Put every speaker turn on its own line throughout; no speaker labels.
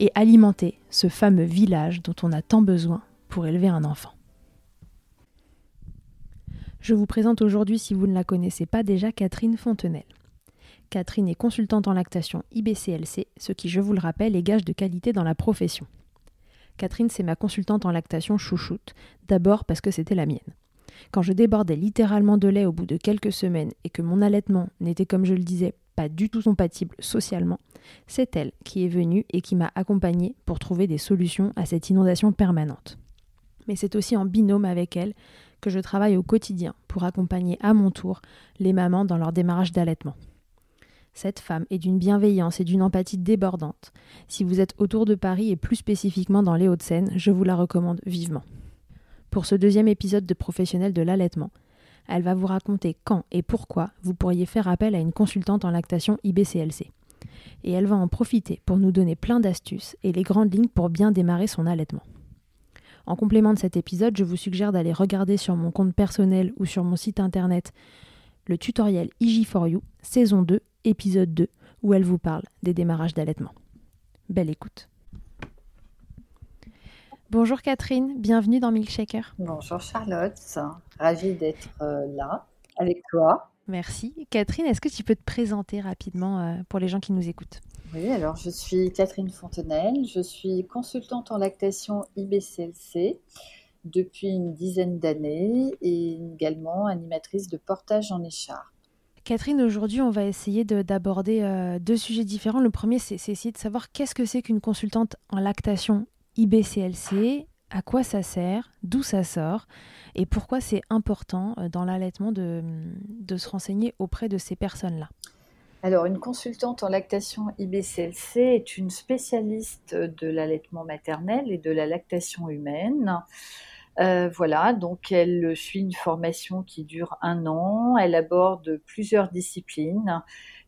et alimenter ce fameux village dont on a tant besoin pour élever un enfant. Je vous présente aujourd'hui, si vous ne la connaissez pas déjà, Catherine Fontenelle. Catherine est consultante en lactation IBCLC, ce qui, je vous le rappelle, est gage de qualité dans la profession. Catherine, c'est ma consultante en lactation chouchoute, d'abord parce que c'était la mienne. Quand je débordais littéralement de lait au bout de quelques semaines et que mon allaitement n'était, comme je le disais, pas du tout compatible socialement, c'est elle qui est venue et qui m'a accompagnée pour trouver des solutions à cette inondation permanente. Mais c'est aussi en binôme avec elle que je travaille au quotidien pour accompagner à mon tour les mamans dans leur démarrage d'allaitement. Cette femme est d'une bienveillance et d'une empathie débordante. Si vous êtes autour de Paris et plus spécifiquement dans les Hauts-de-Seine, je vous la recommande vivement. Pour ce deuxième épisode de Professionnel de l'allaitement, elle va vous raconter quand et pourquoi vous pourriez faire appel à une consultante en lactation IBCLC. Et elle va en profiter pour nous donner plein d'astuces et les grandes lignes pour bien démarrer son allaitement. En complément de cet épisode, je vous suggère d'aller regarder sur mon compte personnel ou sur mon site internet le tutoriel IG4U, saison 2, épisode 2, où elle vous parle des démarrages d'allaitement. Belle écoute. Bonjour Catherine, bienvenue dans Milkshaker.
Bonjour Charlotte, ravie d'être euh, là avec toi.
Merci. Catherine, est-ce que tu peux te présenter rapidement euh, pour les gens qui nous écoutent?
Oui, alors je suis Catherine Fontenelle, je suis consultante en lactation IBCLC depuis une dizaine d'années et également animatrice de portage en écharpe.
Catherine, aujourd'hui, on va essayer d'aborder euh, deux sujets différents. Le premier, c'est essayer de savoir qu'est-ce que c'est qu'une consultante en lactation IBCLC, à quoi ça sert, d'où ça sort et pourquoi c'est important euh, dans l'allaitement de, de, se renseigner auprès de ces personnes-là.
Alors, une consultante en lactation IBCLC est une spécialiste de l'allaitement maternel et de la lactation humaine. Euh, voilà, donc elle suit une formation qui dure un an. Elle aborde plusieurs disciplines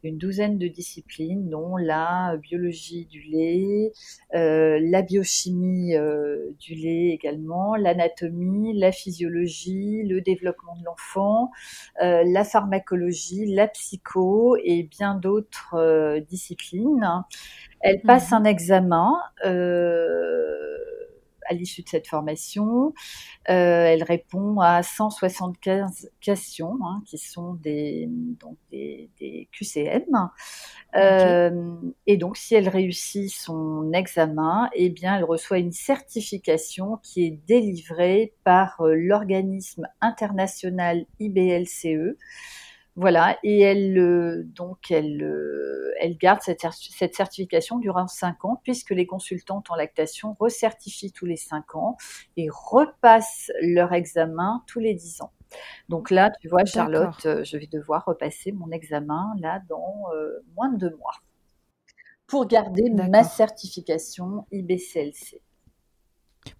une douzaine de disciplines, dont la biologie du lait, euh, la biochimie euh, du lait également, l'anatomie, la physiologie, le développement de l'enfant, euh, la pharmacologie, la psycho et bien d'autres disciplines. Elle passe mhm. un examen à l'issue de cette formation. elle répond à 175 questions hein, qui sont des, donc des, des QCM. et donc, si elle réussit son examen, eh bien, elle reçoit une certification qui est délivrée par l'organisme international IBLCE. Voilà, et elle euh, donc elle, euh, elle garde cette, cette, certification durant 5 ans puisque les consultantes en lactation recertifient tous les 5 ans et repassent leur examen tous les 10 ans. Donc là, tu vois, Charlotte, euh, je vais devoir repasser mon examen là dans moins de deux mois pour garder ma certification IBCLC.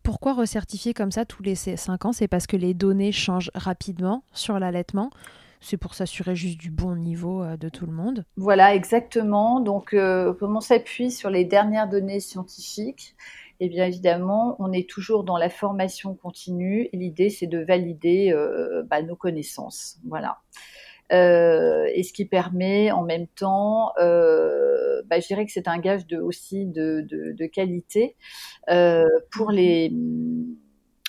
Pourquoi recertifier comme ça tous les 5 ans? C'est parce que les données changent rapidement sur l'allaitement? C'est pour s'assurer juste du bon niveau euh, de tout le monde.
Voilà, exactement. Donc, euh, comme on s'appuie sur les dernières données scientifiques, et eh bien évidemment, on est toujours dans la formation continue l'idée, c'est de valider euh, bah, nos connaissances. Voilà. et ce qui permet en même temps, bah, je dirais que c'est un gage de, aussi de qualité pour les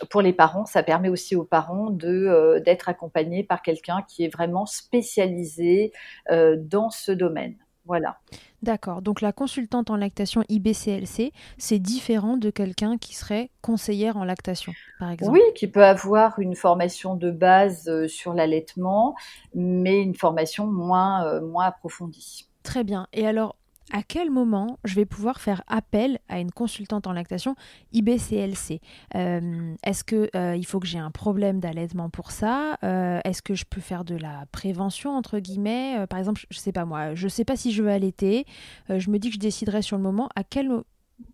pour les parents, ça permet aussi aux parents de euh, d'être accompagnés par quelqu'un qui est vraiment spécialisé euh, dans ce domaine. Voilà.
D'accord. Donc la consultante en lactation IBCLC, c'est différent de quelqu'un qui serait conseillère en lactation, par exemple?
Oui, qui peut avoir une formation de base euh, sur l'allaitement, mais une formation moins, moins approfondie.
Très bien. Et alors, à quel moment je vais pouvoir faire appel à une consultante en lactation IBCLC euh, Est-ce qu'il euh, faut que j'ai un problème d'allaitement pour ça? Euh, Est-ce que je peux faire de la prévention entre guillemets? Par exemple, je ne sais pas moi, je ne sais pas si je veux allaiter. je me dis que je déciderai sur le moment. À quel,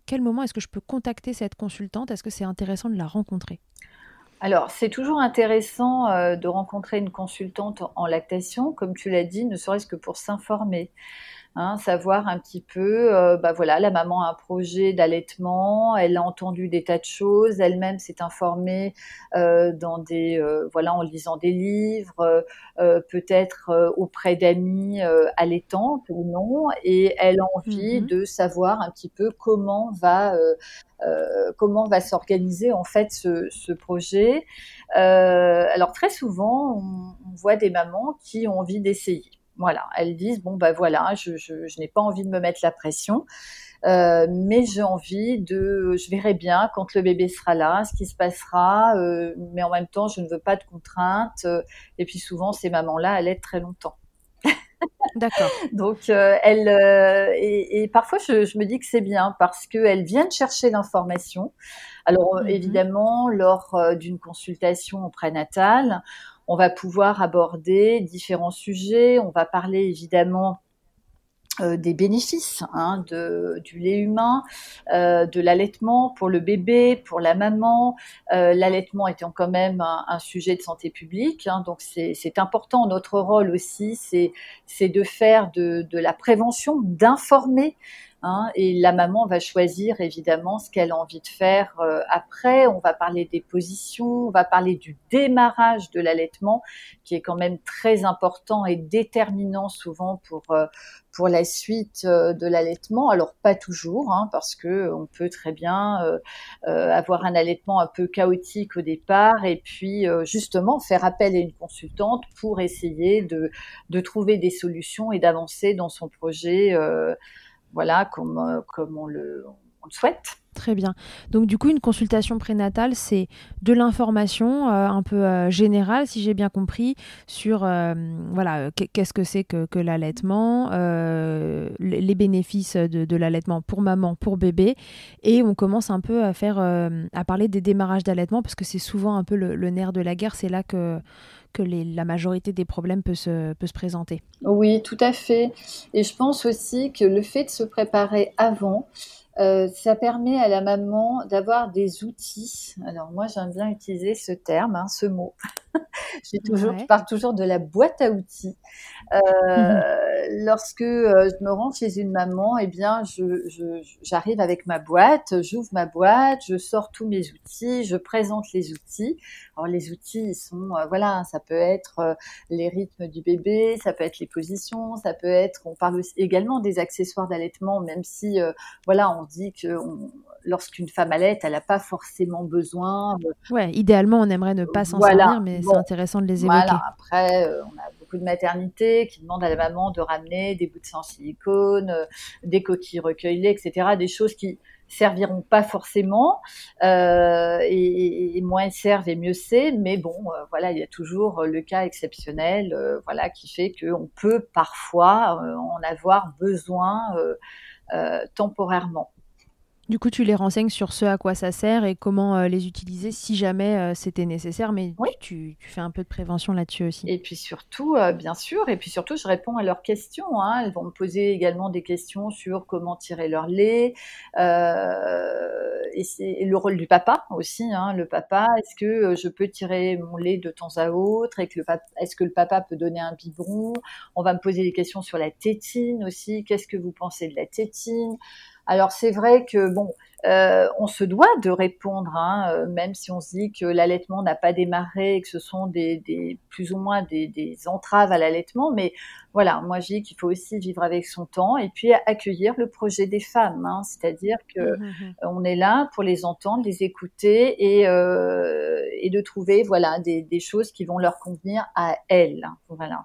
quel moment est-ce que je peux contacter cette consultante? Est-ce que c'est intéressant de la rencontrer?
Alors, c'est toujours intéressant de rencontrer une consultante en lactation, comme tu l'as dit, ne serait-ce que pour s'informer. Hein, savoir un petit peu, euh, bah voilà, la maman a un projet d'allaitement, elle a entendu des tas de choses, elle-même s'est informée euh, dans des, euh, voilà, en lisant des livres, peut-être auprès d'amis allaitantes ou non, et elle a envie mmh de savoir un petit peu comment va comment va s'organiser en fait ce, ce projet. alors très souvent, on, on voit des mamans qui ont envie d'essayer. Voilà, elles disent bon ben voilà, je, je, n'ai pas envie de me mettre la pression, euh, mais j'ai envie de, je verrai bien quand le bébé sera là, ce qui se passera, euh, mais en même temps je ne veux pas de contraintes. Euh, et puis souvent ces mamans-là, elles aident très longtemps.
D'accord.
Donc elles et, parfois je, me dis que c'est bien parce qu'elles viennent chercher l'information. Alors mm-hmm. évidemment lors d'une consultation prénatale, on va pouvoir aborder différents sujets. On va parler évidemment euh, des bénéfices hein, de, du lait humain, euh, de l'allaitement pour le bébé, pour la maman, euh, l'allaitement étant quand même un, sujet de santé publique, hein, donc c'est important. Notre rôle aussi, c'est de faire de, de la prévention, d'informer Hein, et la maman va choisir évidemment ce qu'elle a envie de faire euh, après. On va parler des positions, on va parler du démarrage de l'allaitement, qui est quand même très important et déterminant souvent pour euh, pour la suite euh, de l'allaitement. Alors pas toujours, hein, parce que on peut très bien avoir un allaitement un peu chaotique au départ, et puis justement faire appel à une consultante pour essayer de de trouver des solutions et d'avancer dans son projet voilà, comme, euh, on, le, souhaite.
Très bien. Donc du coup, une consultation prénatale, c'est de l'information euh, un peu euh, générale, si j'ai bien compris, sur voilà qu'est-ce que c'est que, que l'allaitement, les bénéfices de, l'allaitement pour maman, pour bébé, et on commence un peu à faire, à parler des démarrages d'allaitement parce que c'est souvent un peu le nerf de la guerre. C'est là que que la majorité des problèmes peut se, peut se présenter.
Oui, tout à fait. Et je pense aussi que le fait de se préparer avant, euh, ça permet à la maman d'avoir des outils. Alors moi, j'aime bien utiliser ce terme, hein, ce mot. J'ai toujours, je parle toujours de la boîte à outils. Euh, lorsque euh, je me rends chez une maman, eh bien, je, j'arrive avec ma boîte, j'ouvre ma boîte, je sors tous mes outils, je présente les outils. Alors les outils, ils sont, euh, voilà, ça peut être les rythmes du bébé, ça peut être les positions, ça peut être, on parle aussi, également des accessoires d'allaitement, même si, voilà, on dit que lorsqu'une femme allait, elle n'a pas forcément besoin.
Ouais, idéalement, on aimerait ne pas s'en servir, mais c'est intéressant de les évoquer. Voilà.
Après, euh, on a beaucoup de maternités qui demandent à la maman de ramener des bouts de sang silicone, euh, des coquilles recueillies, etc. Des choses qui serviront pas forcément euh, et, moins elles servent et mieux c'est mais bon voilà il y a toujours le cas exceptionnel voilà qui fait qu'on peut parfois en avoir besoin temporairement
du coup, tu les renseignes sur ce à quoi ça sert et comment euh, les utiliser si jamais euh, c'était nécessaire, mais tu, fais un peu de prévention là-dessus aussi.
Et puis surtout, euh, bien sûr, et puis surtout, je réponds à leurs questions. Hein. Elles vont me poser également des questions sur comment tirer leur lait, et, c'est le rôle du papa aussi. Hein. Le papa, est-ce que je peux tirer mon lait de temps à autre? Et que le est-ce que le papa peut donner un biberon? On va me poser des questions sur la tétine aussi. Qu'est-ce que vous pensez de la tétine? Alors c'est vrai que bon, euh, on se doit de répondre, hein, euh, même si on se dit que l'allaitement n'a pas démarré et que ce sont des, plus ou moins des, entraves à l'allaitement, mais voilà, moi je dis qu'il faut aussi vivre avec son temps et puis accueillir le projet des femmes, hein, c'est-à-dire que mmh, mmh, mmh. on est là pour les entendre, les écouter et, euh, et de trouver voilà des, des, choses qui vont leur convenir à elles, voilà.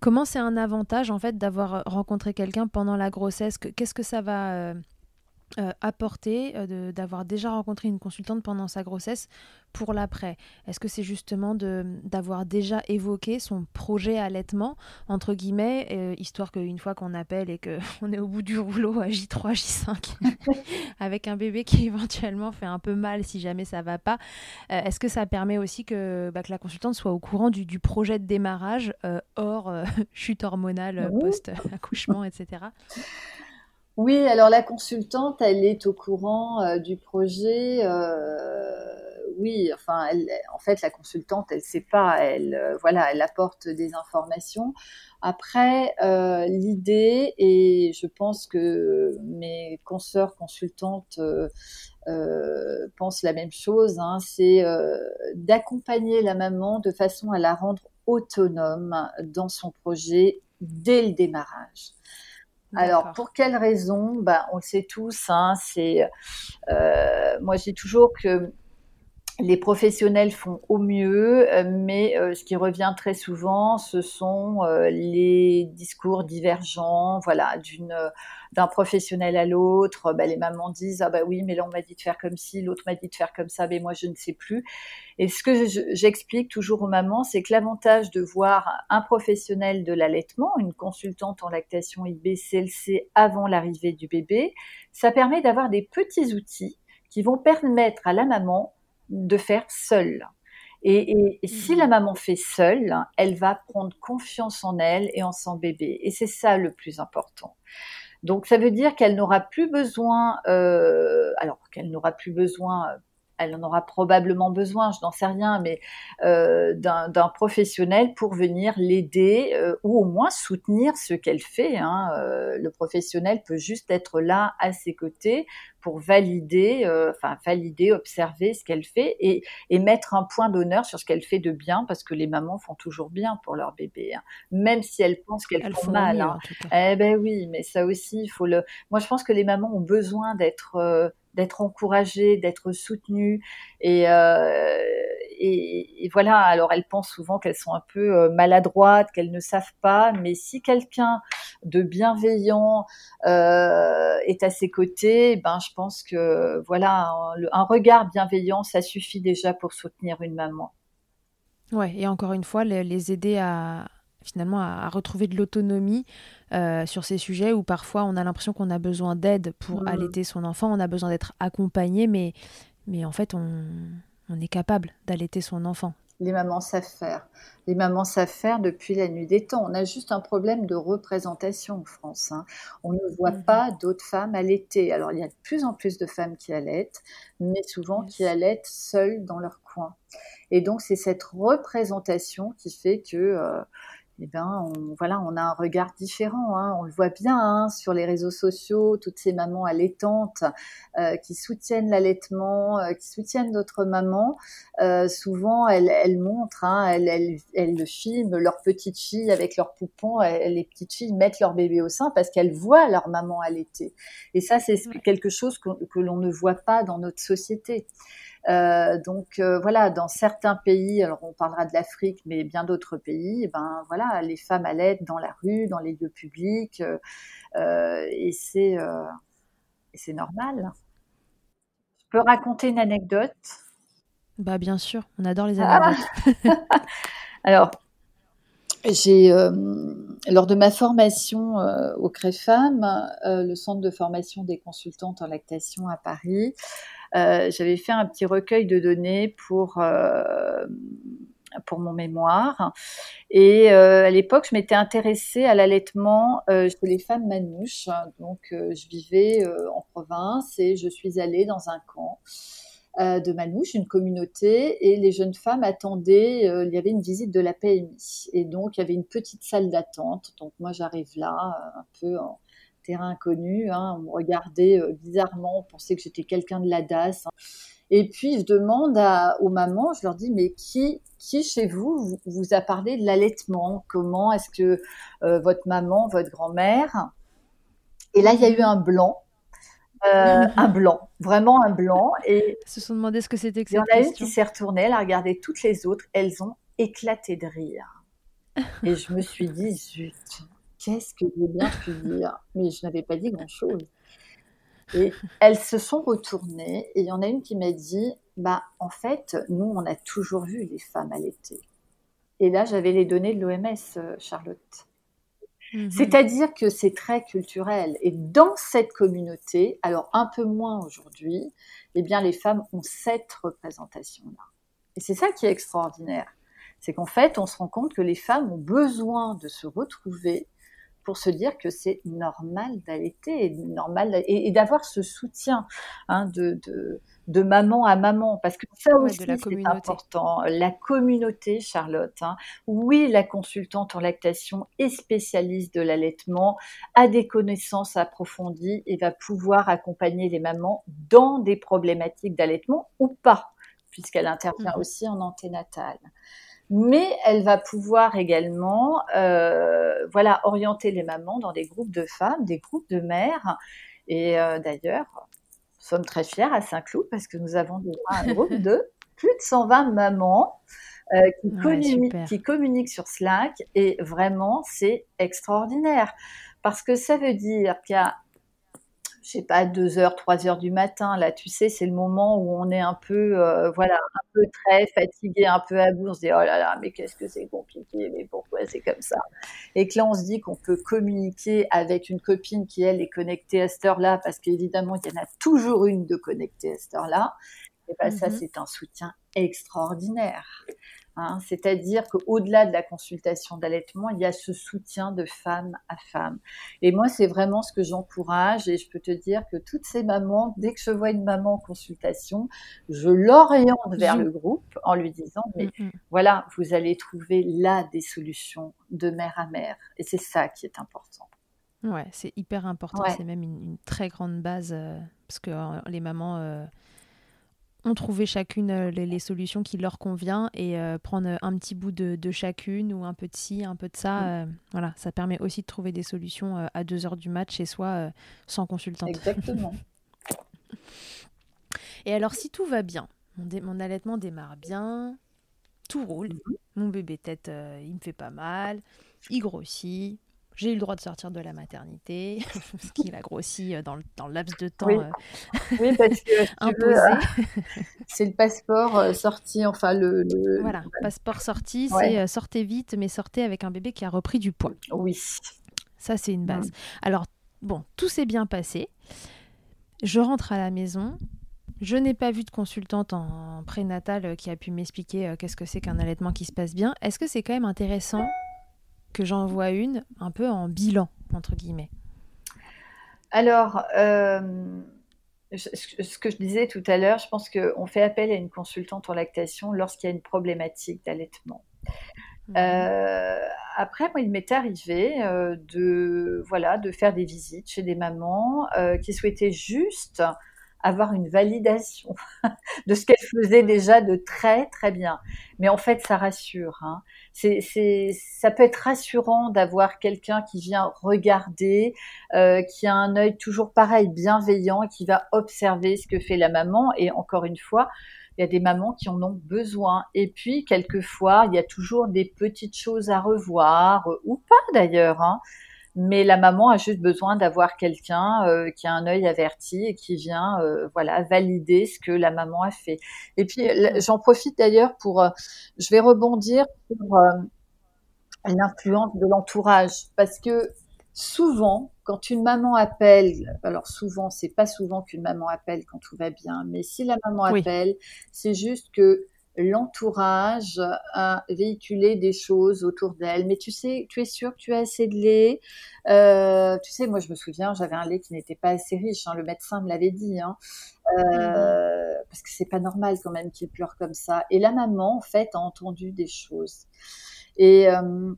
Comment c'est un avantage en fait d'avoir rencontré quelqu'un pendant la grossesse? Qu'est-ce que ça va euh, euh, apporter euh, d'avoir déjà rencontré une consultante pendant sa grossesse pour l'après Est-ce que c'est justement d'avoir déjà évoqué son projet allaitement, entre guillemets, euh, histoire qu'une fois qu'on appelle et qu'on est au bout du rouleau à J3, J5, avec un bébé qui éventuellement fait un peu mal si jamais ça va pas, est-ce que ça permet aussi que, bah, que, la consultante soit au courant du, du projet de démarrage hors chute hormonale, post-accouchement, etc.
Oui, alors la consultante, elle est au courant euh, du projet. Euh, oui, enfin, elle, en fait, la consultante, elle sait pas. Elle, euh, voilà, elle apporte des informations. Après, l'idée, et je pense que mes consoeurs consultantes pensent la même chose, hein, c'est d'accompagner la maman de façon à la rendre autonome dans son projet dès le démarrage. Alors, pour quelles raisons ben, On le sait tous, hein, c'est, euh, moi j'ai toujours que les professionnels font au mieux, euh, mais euh, ce qui revient très souvent, ce sont euh, les discours divergents, voilà, d'une d'un professionnel à l'autre. Bah, les mamans disent ah bah oui, mais là on m'a dit de faire comme ci, l'autre m'a dit de faire comme ça, mais moi je ne sais plus. Et ce que j'explique toujours aux mamans, c'est que l'avantage de voir un professionnel de l'allaitement, une consultante en lactation IBCLC avant l'arrivée du bébé, ça permet d'avoir des petits outils qui vont permettre à la maman de faire seule. Et, si la mmh. maman fait seule, elle va prendre confiance en elle et en son bébé. Et c'est ça le plus important. Donc ça veut dire qu'elle n'aura plus besoin, euh, alors qu'elle n'aura plus besoin elle en aura probablement besoin, je n'en sais rien, mais euh, d'un professionnel pour venir l'aider euh, ou au moins soutenir ce qu'elle fait. Hein. Euh, le professionnel peut juste être là à ses côtés pour valider, enfin valider, observer ce qu'elle fait et, et, mettre un point d'honneur sur ce qu'elle fait de bien, parce que les mamans font toujours bien pour leur bébé, hein. même si elles pensent qu'elles font, mal. Hein. Eh ben oui, mais ça aussi, il faut le. Moi, je pense que les mamans ont besoin d'être d'être encouragée, d'être soutenue. Euh, et, et, voilà, alors elles pensent souvent qu'elles sont un peu euh, maladroites, qu'elles ne savent pas, mais si quelqu'un de bienveillant euh, est à ses côtés, ben je pense que voilà, un, regard bienveillant, ça suffit déjà pour soutenir une maman.
Ouais, et encore une fois, les aider à, finalement à, retrouver de l'autonomie euh, sur ces sujets où parfois on a l'impression qu'on a besoin d'aide pour mmh. allaiter son enfant, on a besoin d'être accompagné, mais, mais en fait on, on est capable d'allaiter son enfant.
Les mamans savent faire. Les mamans savent faire depuis la nuit des temps. On a juste un problème de représentation en France. Hein. On ne voit mmh pas d'autres femmes allaiter. Alors, il y a de plus en plus de femmes qui allaitent, mais souvent qui allaitent seules dans leur coin. Et donc, c'est cette représentation qui fait que euh, eh ben, on, voilà, on a un regard différent. Hein. On le voit bien hein, sur les réseaux sociaux, toutes ces mamans allaitantes euh, qui soutiennent l'allaitement, euh, qui soutiennent d'autres mamans. Euh, souvent, elles, elles montrent, hein, elles, elles, elles, filment leurs petites filles avec leurs poupons. les petites filles mettent leur bébé au sein parce qu'elles voient leur maman allaiter. Et ça, c'est quelque chose que, que l'on ne voit pas dans notre société. Euh, donc euh, voilà, dans certains pays, alors on parlera de l'Afrique, mais bien d'autres pays, eh ben voilà, les femmes allaitent dans la rue, dans les lieux publics, euh, et c'est c'est normal. Je peux raconter une anecdote?
Bah bien sûr, on adore les ah.
anecdotes. alors j'ai lors de ma formation au CREFAM, le centre de formation des consultantes en lactation à Paris, j'avais fait un petit recueil de données pour euh, pour mon mémoire. Et euh, à l'époque, je m'étais intéressée à l'allaitement chez les femmes manouches. Donc, je vivais en province et je suis allée dans un camp de manouches, une communauté, et les jeunes femmes attendaient, il y avait une visite de la PMI. Et donc, il y avait une petite salle d'attente. Donc, moi, j'arrive là, un peu en, terrain inconnu. Hein. On me regardait euh, bizarrement, on pensait que j'étais quelqu'un de la DAS. Hein. Et puis, je demande aux mamans, je leur dis, mais qui, qui chez vous, vous, a parlé de l'allaitement? Comment est-ce que euh, votre maman, votre grand-mère? Et là, il y a eu un blanc. Euh, un blanc, vraiment un blanc. Et
se sont demandé ce que c'était que
Il y en a une qui s'est retournée, elle a regardé toutes les autres, elles ont éclaté de rire. Et je me suis dit, zut, qu'est-ce que j'ai bien pu dire Mais je n'avais pas dit grand-chose. Et elles se sont retournées et il y en a une qui m'a dit, bah en fait, nous, on a toujours vu les femmes allaiter. Et là, j'avais les données de l'OMS, euh, Charlotte. Mhm. C'est-à-dire que c'est très culturel. Et dans cette communauté, alors un peu moins aujourd'hui, eh bien, les femmes ont cette représentation-là. Et c'est ça qui est extraordinaire. C'est qu'en fait, on se rend compte que les femmes ont besoin de se retrouver pour se dire que c'est normal d'allaiter normal et, d'avoir ce soutien hein, de, de, maman à maman. Parce que ça aussi c'est important. La communauté Charlotte hein. oui la consultante en lactation est spécialiste de l'allaitement a des connaissances approfondies et va pouvoir accompagner les mamans dans des problématiques d'allaitement ou pas puisqu'elle intervient mmh. aussi en anténatale mais elle va pouvoir également euh, voilà orienter les mamans dans des groupes de femmes, des groupes de mères. Et euh, d'ailleurs, nous sommes très fiers à Saint-Cloud parce que nous avons un groupe de plus de 120 mamans euh, qui, qui communiquent sur Slack. Et vraiment c'est extraordinaire. Parce que ça veut dire qu'il y a je sais pas, 2 heures, 3 heures du matin. Là, tu sais, c'est le moment où on est un peu, euh, voilà, un peu très fatigué, un peu à bout. On se dit, oh là là, mais qu'est-ce que c'est compliqué, mais pourquoi c'est comme ça? Et que là, on se dit qu'on peut communiquer avec une copine qui, elle, est connectée à cette heure-là, parce qu'évidemment, il y en a toujours une de connectée à cette heure-là. Et bien, ça, mmh c'est un soutien extraordinaire. Hein, c'est-à-dire qu'au-delà de la consultation d'allaitement, il y a ce soutien de femme à femme. Et moi, c'est vraiment ce que j'encourage. Et je peux te dire que toutes ces mamans, dès que je vois une maman en consultation, je l'oriente vers le groupe en lui disant, mais mm, mm. voilà, vous allez trouver là des solutions de mère à mère. Et c'est ça qui est important.
Ouais, c'est hyper important. C'est même une, très grande base euh, parce que euh, les mamans. Euh, ont trouvé chacune euh, les, solutions qui leur convient et euh, prendre un petit bout de, chacune ou un peu de ci, un peu de ça. Euh, voilà, ça permet aussi de trouver des solutions à 2 heures du match chez soi sans consultant.
Exactement.
et alors, si tout va bien, mon, mon allaitement démarre bien, tout roule, mhm. mon bébé tête, il me fait pas mal, il grossit, j'ai eu le droit de sortir de la maternité, ce qu'il a grossi euh, dans le, dans le laps de temps oui.
Euh, parce que imposé. Euh, c'est le passeport sorti, enfin le,
Voilà, passeport sorti, c'est sortez vite, mais sortez avec un bébé qui a repris du poids.
Oui.
Ça, c'est une base. Alors, bon, tout s'est bien passé. Je rentre à la maison. Je n'ai pas vu de consultante en prénatal qui a pu m'expliquer qu'est-ce que c'est qu'un allaitement qui se passe bien. Est-ce que c'est quand même intéressant? Que j'en vois une un peu en bilan, entre guillemets
Alors, ce que je disais tout à l'heure, je pense qu'on fait appel à une consultante en lactation lorsqu'il y a une problématique d'allaitement. Mhm. Euh, après, moi, il m'est arrivé euh, de, voilà, de faire des visites chez des mamans euh, qui souhaitaient juste avoir une validation de ce qu'elle faisait déjà de très très bien. Mais en fait, ça rassure. Hein. C'est, ça peut être rassurant d'avoir quelqu'un qui vient regarder, euh, qui a un œil toujours pareil, bienveillant, qui va observer ce que fait la maman. Et encore une fois, il y a des mamans qui en ont besoin. Et puis, quelquefois, il y a toujours des petites choses à revoir, ou pas d'ailleurs. Hein mais la maman a juste besoin d'avoir quelqu'un euh, qui a un œil averti et qui vient euh, voilà valider ce que la maman a fait. Et puis j'en profite d'ailleurs pour euh, je vais rebondir sur l'influence de l'entourage. Parce que souvent quand une maman appelle, alors souvent c'est pas souvent qu'une maman appelle quand tout va bien, mais si la maman appelle, c'est juste que l'entourage a véhiculé des choses autour d'elle. Mais tu sais, tu es sûr que tu as assez de lait? Euh, tu sais, moi je me souviens, j'avais un lait qui n'était pas assez riche. Hein, le médecin me l'avait dit. Hein, euh, parce que c'est pas normal quand même qu'il pleure comme ça. Et la maman, en fait, a entendu des choses. Et euh,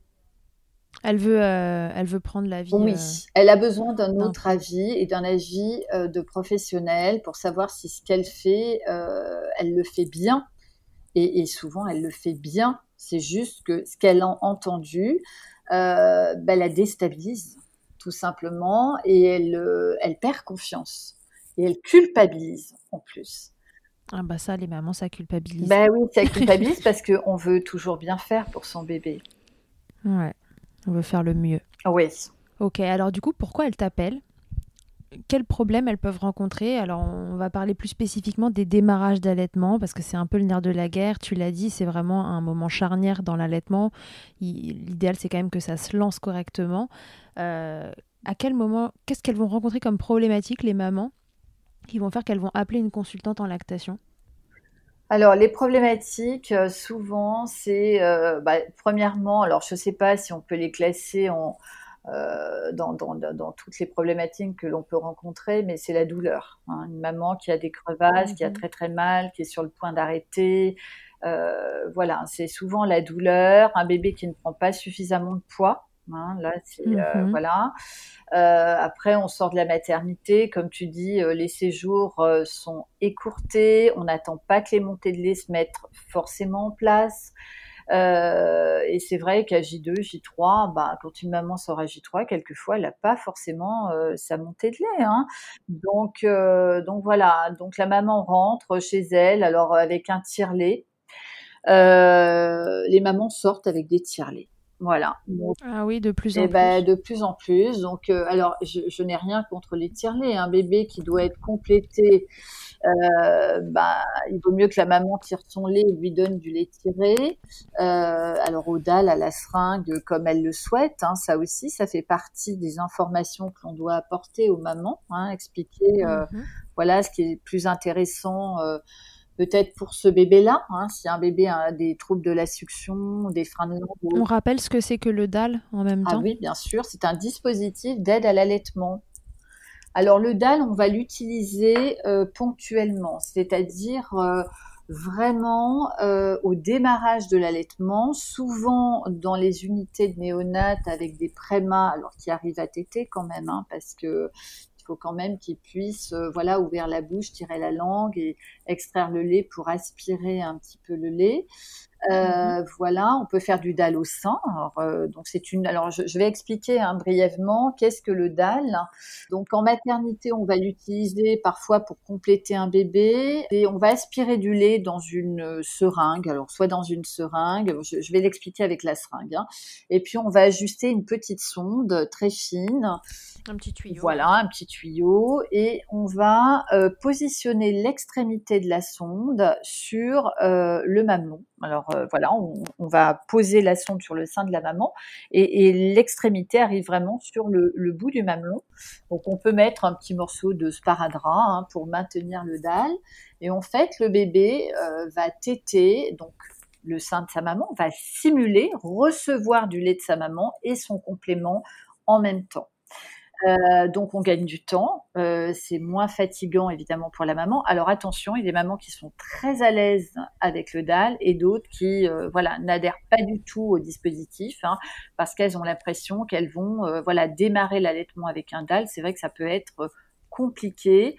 elle veut, elle veut prendre l'avis.
Oui, elle a besoin d'un autre avis et d'un avis de professionnel pour savoir si ce qu'elle fait, elle le fait bien et, souvent elle le fait bien. C'est juste que ce qu'elle a entendu, euh, ben, la déstabilise tout simplement et elle, euh, elle perd confiance et elle culpabilise en plus.
Ah bah ça, les mamans, ça culpabilise.
Ben oui, ça culpabilise parce qu'on veut toujours bien faire pour son bébé.
Ouais, on veut faire le mieux.
Oui.
Ok, alors du coup, pourquoi elle t'appelle? Quels problèmes elles peuvent rencontrer Alors, on va parler plus spécifiquement des démarrages d'allaitement, parce que c'est un peu le nerf de la guerre. Tu l'as dit, c'est vraiment un moment charnière dans l'allaitement. L'idéal, c'est quand même que ça se lance correctement. Euh, à quel moment, qu'est-ce qu'elles vont rencontrer comme problématique, les mamans, qui vont faire qu'elles vont appeler une consultante en lactation?
Alors, les problématiques, euh, souvent, c'est, euh, bah, premièrement, alors je ne sais pas si on peut les classer en, euh, dans, toutes les problématiques que l'on peut rencontrer, mais c'est la douleur. Hein. Une maman qui a des crevasses, qui a mhm. très très mal, qui est sur le point d'arrêter. Euh, voilà, c'est souvent la douleur, un bébé qui ne prend pas suffisamment de poids. Hein. là, euh, mhm. voilà. après, on sort de la maternité, comme tu dis, les séjours sont écourtés. On n'attend pas que les montées de lait se mettent forcément en place. Euh, et c'est vrai qu'à J2, J3, bah, quand une maman sort à J3, quelquefois, elle n'a pas forcément euh, sa montée de lait. Hein. Donc, euh, donc voilà. Donc la maman rentre chez elle, alors avec un tire-lait. les mamans sortent avec des tire-lets. Voilà.
ah oui, de plus en
et
eh ben,
plus. de plus en plus. Donc, alors, je, je n'ai rien contre les tire-lets. Un bébé qui doit être complété euh, bah, il vaut mieux que la maman tire son lait et lui donne du lait tiré. Euh, alors au dalle, à la seringue, comme elle le souhaite, hein, ça aussi, ça fait partie des informations que l'on doit apporter aux mamans, hein, expliquer euh, mhm. voilà ce qui est plus intéressant. Peut-être pour ce bébé-là, hein, si un bébé a des troubles de la succion, des freins de langue.
On rappelle ce que c'est que le DAL en même
ah
temps.
Ah oui, bien sûr, c'est un dispositif d'aide à l'allaitement. Alors le DAL, on va l'utiliser euh, ponctuellement, c'est-à-dire euh, vraiment euh, au démarrage de l'allaitement, souvent dans les unités de néonates avec des prémas, alors qui arrivent à téter quand même, hein, parce que faut quand même qu'ils puissent, voilà, ouvrir la bouche, tirer la langue et extraire le lait pour aspirer un petit peu le lait. Euh, voilà, on peut faire du dalle au sein. Alors, euh, donc c'est une. Alors je, vais expliquer hein, brièvement qu'est-ce que le dalle. Donc en maternité, on va l'utiliser parfois pour compléter un bébé et on va aspirer du lait dans une seringue. Alors soit dans une seringue, je, vais l'expliquer avec la seringue. Hein. Et puis on va ajuster une petite sonde très fine.
Un petit tuyau.
Voilà, un petit tuyau et on va euh, positionner l'extrémité de la sonde sur le mamelon. Alors euh, voilà, on, va poser la sonde sur le sein de la maman et, l'extrémité arrive vraiment sur le, bout du mamelon. Donc on peut mettre un petit morceau de sparadrap hein, pour maintenir le dalle. Et en fait, le bébé euh, va téter, donc le sein de sa maman va simuler recevoir du lait de sa maman et son complément en même temps. Euh, donc on gagne du temps, euh, c'est moins fatigant évidemment pour la maman. Alors attention, il y a des mamans qui sont très à l'aise avec le DAL et d'autres qui euh, voilà n'adhèrent pas du tout au dispositif hein, parce qu'elles ont l'impression qu'elles vont voilà démarrer l'allaitement avec un DAL. C'est vrai que ça peut être compliqué.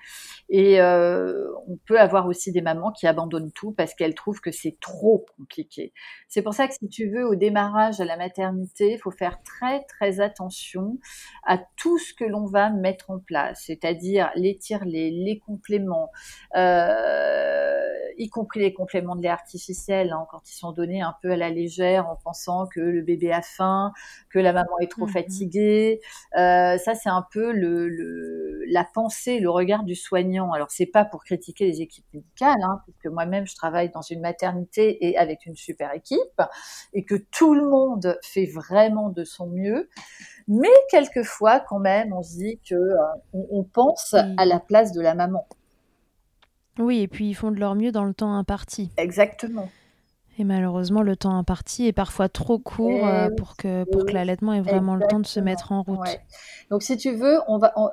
Et euh, on peut avoir aussi des mamans qui abandonnent tout parce qu'elles trouvent que c'est trop compliqué. C'est pour ça que si tu veux, au démarrage à la maternité, il faut faire très très attention à tout ce que l'on va mettre en place, c'est-à-dire les tire-les, les compléments, euh, y compris les compléments de lait artificiel, hein, quand ils sont donnés un peu à la légère en pensant que le bébé a faim, que la maman est trop mmh fatiguée. Euh, ça, c'est un peu le, le la pensée, le regard du soignant. Alors c'est pas pour critiquer les équipes médicales, hein, puisque moi-même je travaille dans une maternité et avec une super équipe, et que tout le monde fait vraiment de son mieux. Mais quelquefois, quand même, on se dit que euh, on, pense à la place de la maman.
Oui, et puis ils font de leur mieux dans le temps imparti.
Exactement.
Et malheureusement, le temps imparti est parfois trop court euh, pour que, pour que l'allaitement ait vraiment le temps de se mettre en route.
Donc, si tu veux, on va, euh,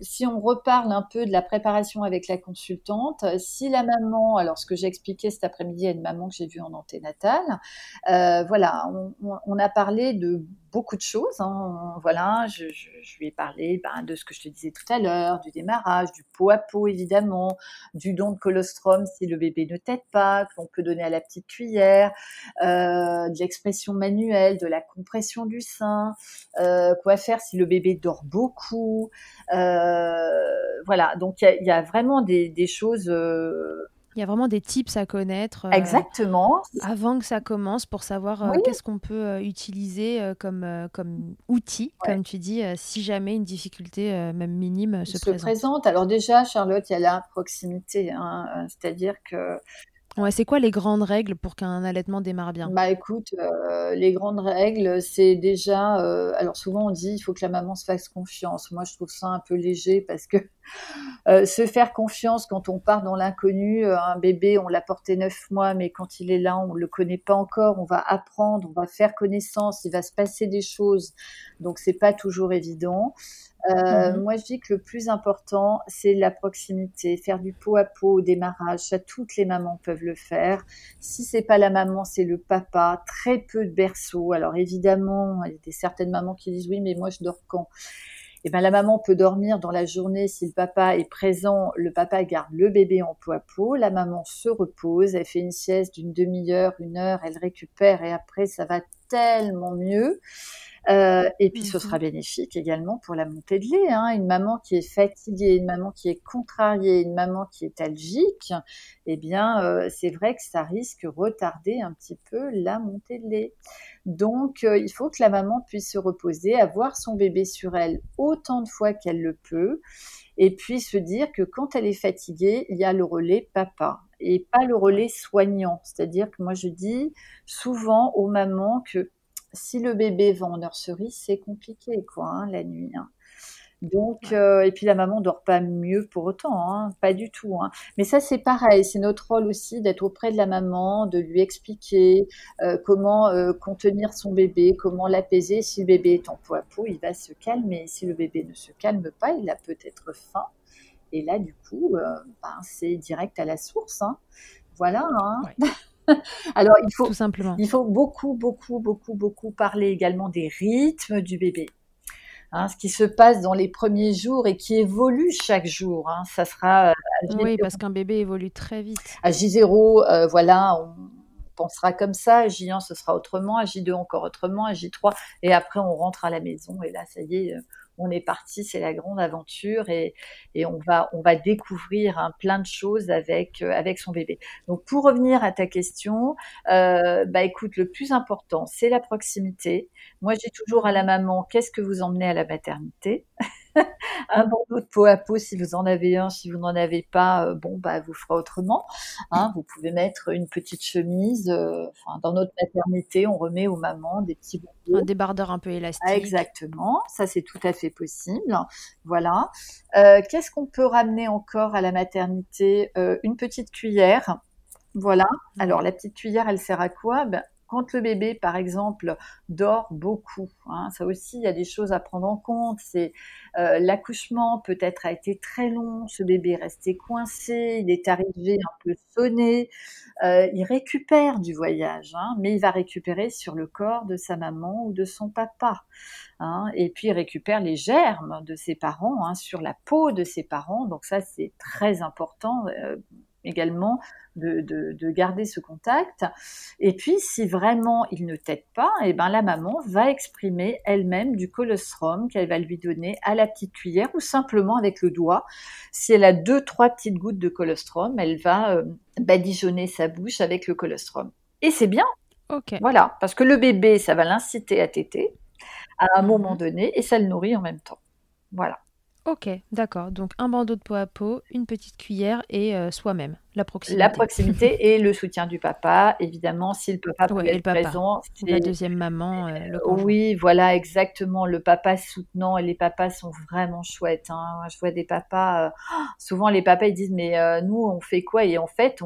si on reparle un peu de la préparation avec la consultante, si la maman, alors ce que j'ai expliqué cet après-midi à une maman que j'ai vue en anténatale, euh, voilà, on, a parlé de beaucoup de choses. Hein. Voilà, je, lui ai parlé ben, de ce que je te disais tout à l'heure, du démarrage, du pot à pot évidemment, du don de colostrum si le bébé ne tète pas, qu'on peut donner à la petite cuillère, euh, de l'expression manuelle, de la compression du sein, euh, quoi faire si le bébé dort beaucoup. Euh, voilà, donc il y, a vraiment des choses
il y a vraiment des tips à connaître. Euh,
Exactement.
Avant que ça commence pour savoir euh, qu'est-ce qu'on peut euh, utiliser comme, comme outil, comme tu dis, si jamais une difficulté, même minime, se, se présente.
Alors déjà, Charlotte, il y a la proximité. Hein, C'est-à-dire que
Ouais, c'est quoi les grandes règles pour qu'un allaitement démarre bien?
Bah écoute, euh, les grandes règles, c'est déjà, euh, alors souvent on dit il faut que la maman se fasse confiance. Moi je trouve ça un peu léger parce que euh, se faire confiance quand on part dans l'inconnu, un bébé on l'a porté neuf mois, mais quand il est là on le connaît pas encore, on va apprendre, on va faire connaissance, il va se passer des choses, donc c'est pas toujours évident. Euh, mhm. Moi, je dis que le plus important, c'est la proximité, faire du pot à pot au démarrage. Ça, toutes les mamans peuvent le faire. Si c'est pas la maman, c'est le papa. Très peu de berceaux. Alors évidemment, il y a des certaines mamans qui disent oui, mais moi, je dors quand? Eh ben, la maman peut dormir dans la journée si le papa est présent. Le papa garde le bébé en pot à pot. La maman se repose. Elle fait une sieste d'une demi-heure, une heure. Elle récupère et après, ça va tellement mieux. Euh, et puis, ce sera bénéfique également pour la montée de lait. Hein. Une maman qui est fatiguée, une maman qui est contrariée, une maman qui est algique, eh bien, euh, c'est vrai que ça risque de retarder un petit peu la montée de lait. Donc, euh, il faut que la maman puisse se reposer, avoir son bébé sur elle autant de fois qu'elle le peut, et puis se dire que quand elle est fatiguée, il y a le relais papa et pas le relais soignant. C'est-à-dire que moi, je dis souvent aux mamans que si le bébé va en nurserie, c'est compliqué, quoi, hein, la nuit. Hein. Donc, euh, et puis la maman dort pas mieux pour autant, hein, pas du tout. Mais ça, c'est pareil, c'est notre rôle aussi d'être auprès de la maman, de lui expliquer euh, comment euh, contenir son bébé, comment l'apaiser. Si le bébé est en peau à peau, il va se calmer. Si le bébé ne se calme pas, il a peut-être faim. Et là, du coup, ben, c'est direct à la source. Voilà. Alors, il faut, simplement. il faut beaucoup, beaucoup, beaucoup, beaucoup parler également des rythmes du bébé. Hein, ce qui se passe dans les premiers jours et qui évolue chaque jour. Hein. ça sera.
Euh, oui, parce qu'un bébé évolue très vite.
À J0, euh, voilà, on pensera comme ça. À J1, ce sera autrement. À J2, encore autrement. À J3, et après, on rentre à la maison. Et là, ça y est, euh, on est parti, c'est la grande aventure et, on va on va découvrir hein, plein de choses avec euh, avec son bébé. Donc pour revenir à ta question, euh, bah écoute, le plus important c'est la proximité. Moi j'ai toujours à la maman, qu'est-ce que vous emmenez à la maternité? Un bandeau de peau à peau si vous en avez un, si vous n'en avez pas, euh, bon bah vous ferez autrement. Hein. vous pouvez mettre une petite chemise. Euh, dans notre maternité, on remet aux mamans des petits bandeaux.
Un débardeur un peu élastique.
exactement, ça c'est tout à fait possible. Voilà. Euh, qu'est-ce qu'on peut ramener encore à la maternité? Une petite cuillère. Voilà. Alors la petite cuillère, elle sert à quoi? Ben, quand le bébé, par exemple, dort beaucoup, hein, ça aussi, il y a des choses à prendre en compte. C'est euh, l'accouchement peut-être a été très long, ce bébé est resté coincé, il est arrivé un peu sonné. Euh, il récupère du voyage, hein, mais il va récupérer sur le corps de sa maman ou de son papa. Hein, et puis il récupère les germes de ses parents sur la peau de ses parents. Donc ça, c'est très important. Euh, également de, de, garder ce contact. Et puis, si vraiment il ne t'aide pas, et eh ben, la maman va exprimer elle-même du colostrum qu'elle va lui donner à la petite cuillère ou simplement avec le doigt. Si elle a deux, trois petites gouttes de colostrum, elle va euh, badigeonner sa bouche avec le colostrum. Et c'est bien.
Ok.
Voilà, parce que le bébé, ça va l'inciter à téter à un moment mhm. donné et ça le nourrit en même temps. Voilà.
Ok, d'accord. Donc un bandeau de peau à peau, une petite cuillère et euh, soi-même, la proximité.
La proximité et le soutien du papa, évidemment, si le papa peut être présent.
La deuxième maman, euh, le
Oui, voilà, exactement. Le papa soutenant et les papas sont vraiment chouettes. Hein. Je vois des papas, euh, souvent les papas ils disent mais nous on fait quoi? Et en fait,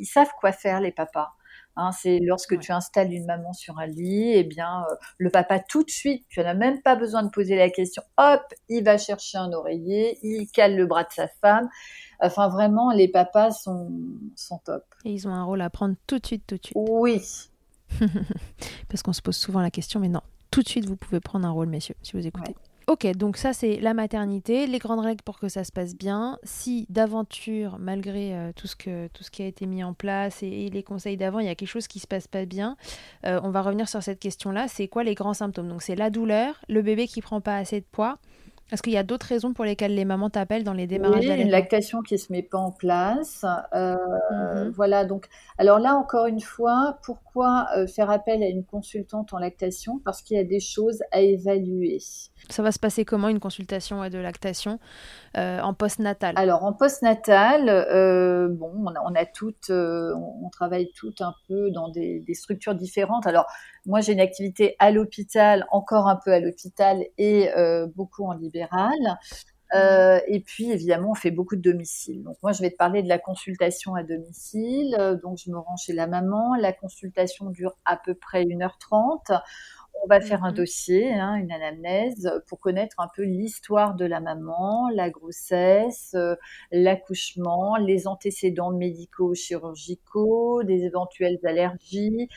ils savent quoi faire les papas. Hein, c'est lorsque tu installes une maman sur un lit, eh bien, euh, le papa tout de suite, tu n'as même pas besoin de poser la question, hop, il va chercher un oreiller, il cale le bras de sa femme. Enfin, vraiment, les papas sont, sont top.
Et ils ont un rôle à prendre tout de suite, tout de suite.
Oui.
Parce qu'on se pose souvent la question, mais non, tout de suite, vous pouvez prendre un rôle, messieurs, si vous écoutez. Ok, donc ça c'est la maternité, les grandes règles pour que ça se passe bien. Si d'aventure, malgré euh, tout, ce que, tout ce qui a été mis en place et, les conseils d'avant, il y a quelque chose qui se passe pas bien, euh, on va revenir sur cette question-là. C'est quoi les grands symptômes? Donc c'est la douleur, le bébé qui prend pas assez de poids, est-ce qu'il y a d'autres raisons pour lesquelles les mamans t'appellent dans les démarrages
Oui, une lactation qui se met pas en place. Euh, mhm. Voilà, donc, alors là, encore une fois, pourquoi euh, faire appel à une consultante en lactation? Parce qu'il y a des choses à évaluer.
Ça va se passer comment une consultation de lactation euh, en post-natal?
Alors en post-natal, bon, on a, on a toutes, on, travaille toutes un peu dans des, des structures différentes. Alors moi, j'ai une activité à l'hôpital, encore un peu à l'hôpital et beaucoup en libéral euh, et puis, évidemment, on fait beaucoup de domicile. Donc, moi, je vais te parler de la consultation à domicile. Euh, donc, je me rends chez la maman. La consultation dure à peu près 1h30 on va faire un mmh dossier, hein, une anamnèse, pour connaître un peu l'histoire de la maman, la grossesse, euh, l'accouchement, les antécédents médicaux, chirurgicaux, des éventuelles allergies,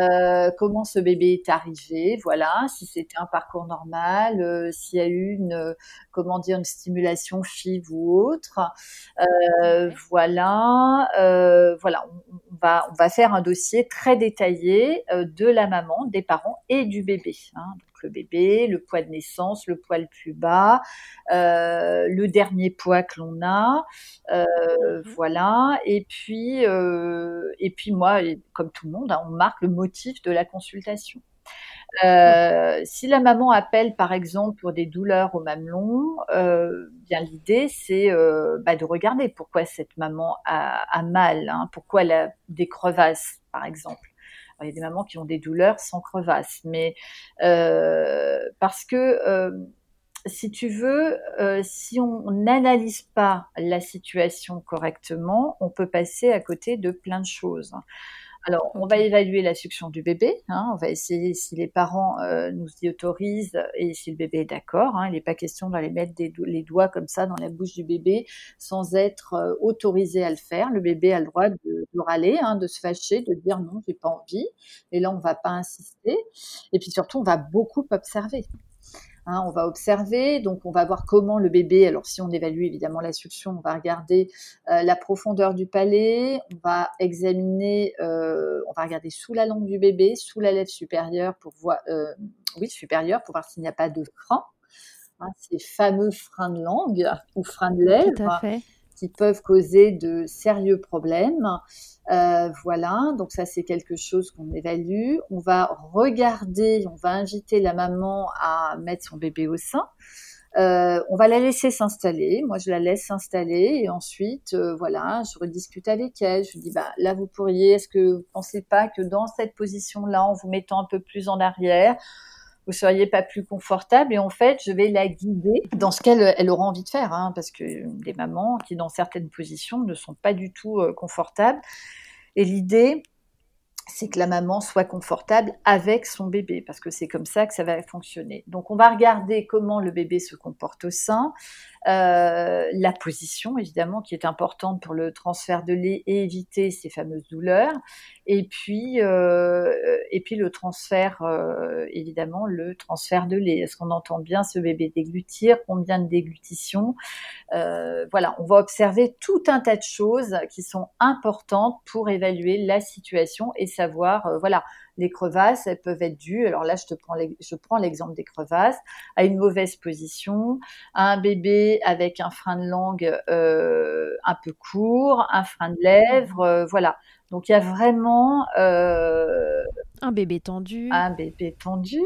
euh, comment ce bébé est arrivé, voilà, si c'était un parcours normal, euh, s'il y a eu une, comment dire, une stimulation FIV ou autre, voilà, voilà, on, va on va faire un dossier très détaillé de la maman, des parents et du bébé. Hein. Donc le bébé, le poids de naissance, le poids le plus bas, euh, le dernier poids que l'on a, euh, mhm. voilà. Et puis, euh, et puis moi, comme tout le monde, hein, on marque le motif de la consultation. si la maman appelle par exemple pour des douleurs au mamelon, bien l'idée c'est bah, de regarder pourquoi cette maman a, mal, hein. pourquoi elle a des crevasses par exemple il y a des mamans qui ont des douleurs sans crevasse, mais euh, parce que euh, si tu veux, euh, si on n'analyse pas la situation correctement, on peut passer à côté de plein de choses. Alors, on va évaluer la succion du bébé. Hein, on va essayer si les parents euh, nous y autorisent et si le bébé est d'accord. Hein, il n'est pas question d'aller mettre les doigts comme ça dans la bouche du bébé sans être euh, autorisé à le faire. Le bébé a le droit de, de râler, hein, de se fâcher, de dire non, j'ai pas envie. Et là, on va pas insister. Et puis surtout, on va beaucoup observer. Hein, on va observer, donc on va voir comment le bébé, alors si on évalue évidemment la succion, on va regarder euh, la profondeur du palais, on va examiner, euh, on va regarder sous la langue du bébé, sous la lèvre supérieure pour voir, euh, oui supérieure pour voir s'il n'y a pas de frein, hein, ces fameux freins de langue ou freins de lèvres.
Tout à fait
qui peuvent causer de sérieux problèmes. Euh, voilà, donc ça c'est quelque chose qu'on évalue. On va regarder, on va inviter la maman à mettre son bébé au sein. Euh, on va la laisser s'installer. Moi, je la laisse s'installer et ensuite, euh, voilà, je rediscute avec elle. Je lui dis, bah là, vous pourriez. Est-ce que vous pensez pas que dans cette position-là, en vous mettant un peu plus en arrière, vous seriez pas plus confortable Et en fait, je vais la guider dans ce qu'elle elle aura envie de faire, hein, parce que des mamans qui, dans certaines positions, ne sont pas du tout euh, confortables. Et l'idée, c'est que la maman soit confortable avec son bébé, parce que c'est comme ça que ça va fonctionner. Donc on va regarder comment le bébé se comporte au sein, euh, la position évidemment qui est importante pour le transfert de lait et éviter ces fameuses douleurs, et puis euh, et puis le transfert euh, évidemment le transfert de lait. Est-ce qu'on entend bien ce bébé déglutir? Combien de déglutitions? Voilà, on va observer tout un tas de choses qui sont importantes pour évaluer la situation et savoir voilà les crevasses, elles peuvent être dues. Alors là, je te prends, je prends l'exemple des crevasses à une mauvaise position, à un bébé avec un frein de langue euh, un peu court, un frein de lèvres, euh, voilà. Donc il y a vraiment
euh, un bébé tendu,
un bébé tendu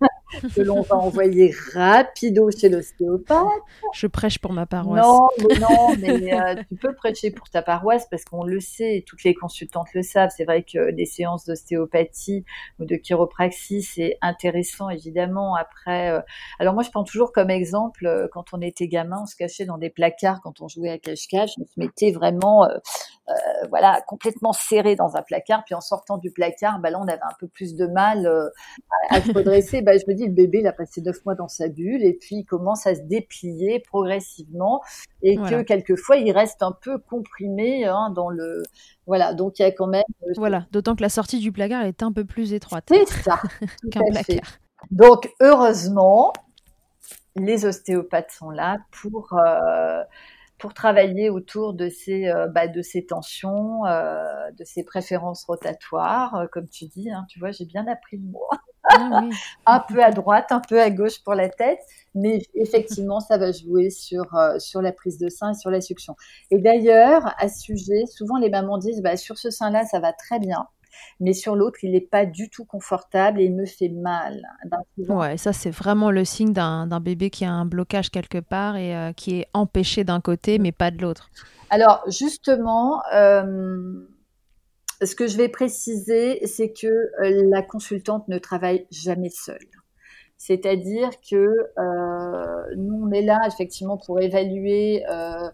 que l'on va envoyer rapido chez l'ostéopathe.
Je prêche pour ma paroisse.
Non, mais non, mais euh, tu peux prêcher pour ta paroisse parce qu'on le sait, toutes les consultantes le savent. C'est vrai que des séances d'ostéopathie ou de chiropraxie, c'est intéressant évidemment. Après, euh, alors moi je prends toujours comme exemple euh, quand on était gamin, on se cachait dans des placards quand on jouait à cache-cache, on se mettait vraiment, voilà, complètement serré dans un placard. Puis en sortant du placard, bah là on avait un peu plus de mal à se redresser. Bah, je me le bébé, il a passé neuf mois dans sa bulle et puis il commence à se déplier progressivement et que quelquefois il reste un peu comprimé hein, dans le. Voilà, donc il y a quand même.
Euh, voilà, d'autant que la sortie du placard est un peu plus étroite.
C'est ça, qu'un placard. Donc heureusement, les ostéopathes sont là pour. Euh, pour travailler autour de ces, euh, bah, de ces tensions, de ces préférences rotatoires, comme tu dis. Hein, tu vois, j'ai bien appris le mot. Ah un peu à droite, un peu à gauche pour la tête, mais effectivement, ça va jouer sur, euh, sur la prise de sein et sur la succion. Et d'ailleurs, à ce sujet, souvent les mamans disent, bah, sur ce sein-là, ça va très bien, mais sur l'autre, il n'est pas du tout confortable et il me fait mal.
Ouais, ça c'est vraiment le signe d'un bébé qui a un blocage quelque part et euh, qui est empêché d'un côté, mais pas de l'autre.
Alors justement, euh, ce que je vais préciser, c'est que euh, la consultante ne travaille jamais seule. C'est-à-dire que euh, nous, on est là effectivement pour évaluer euh,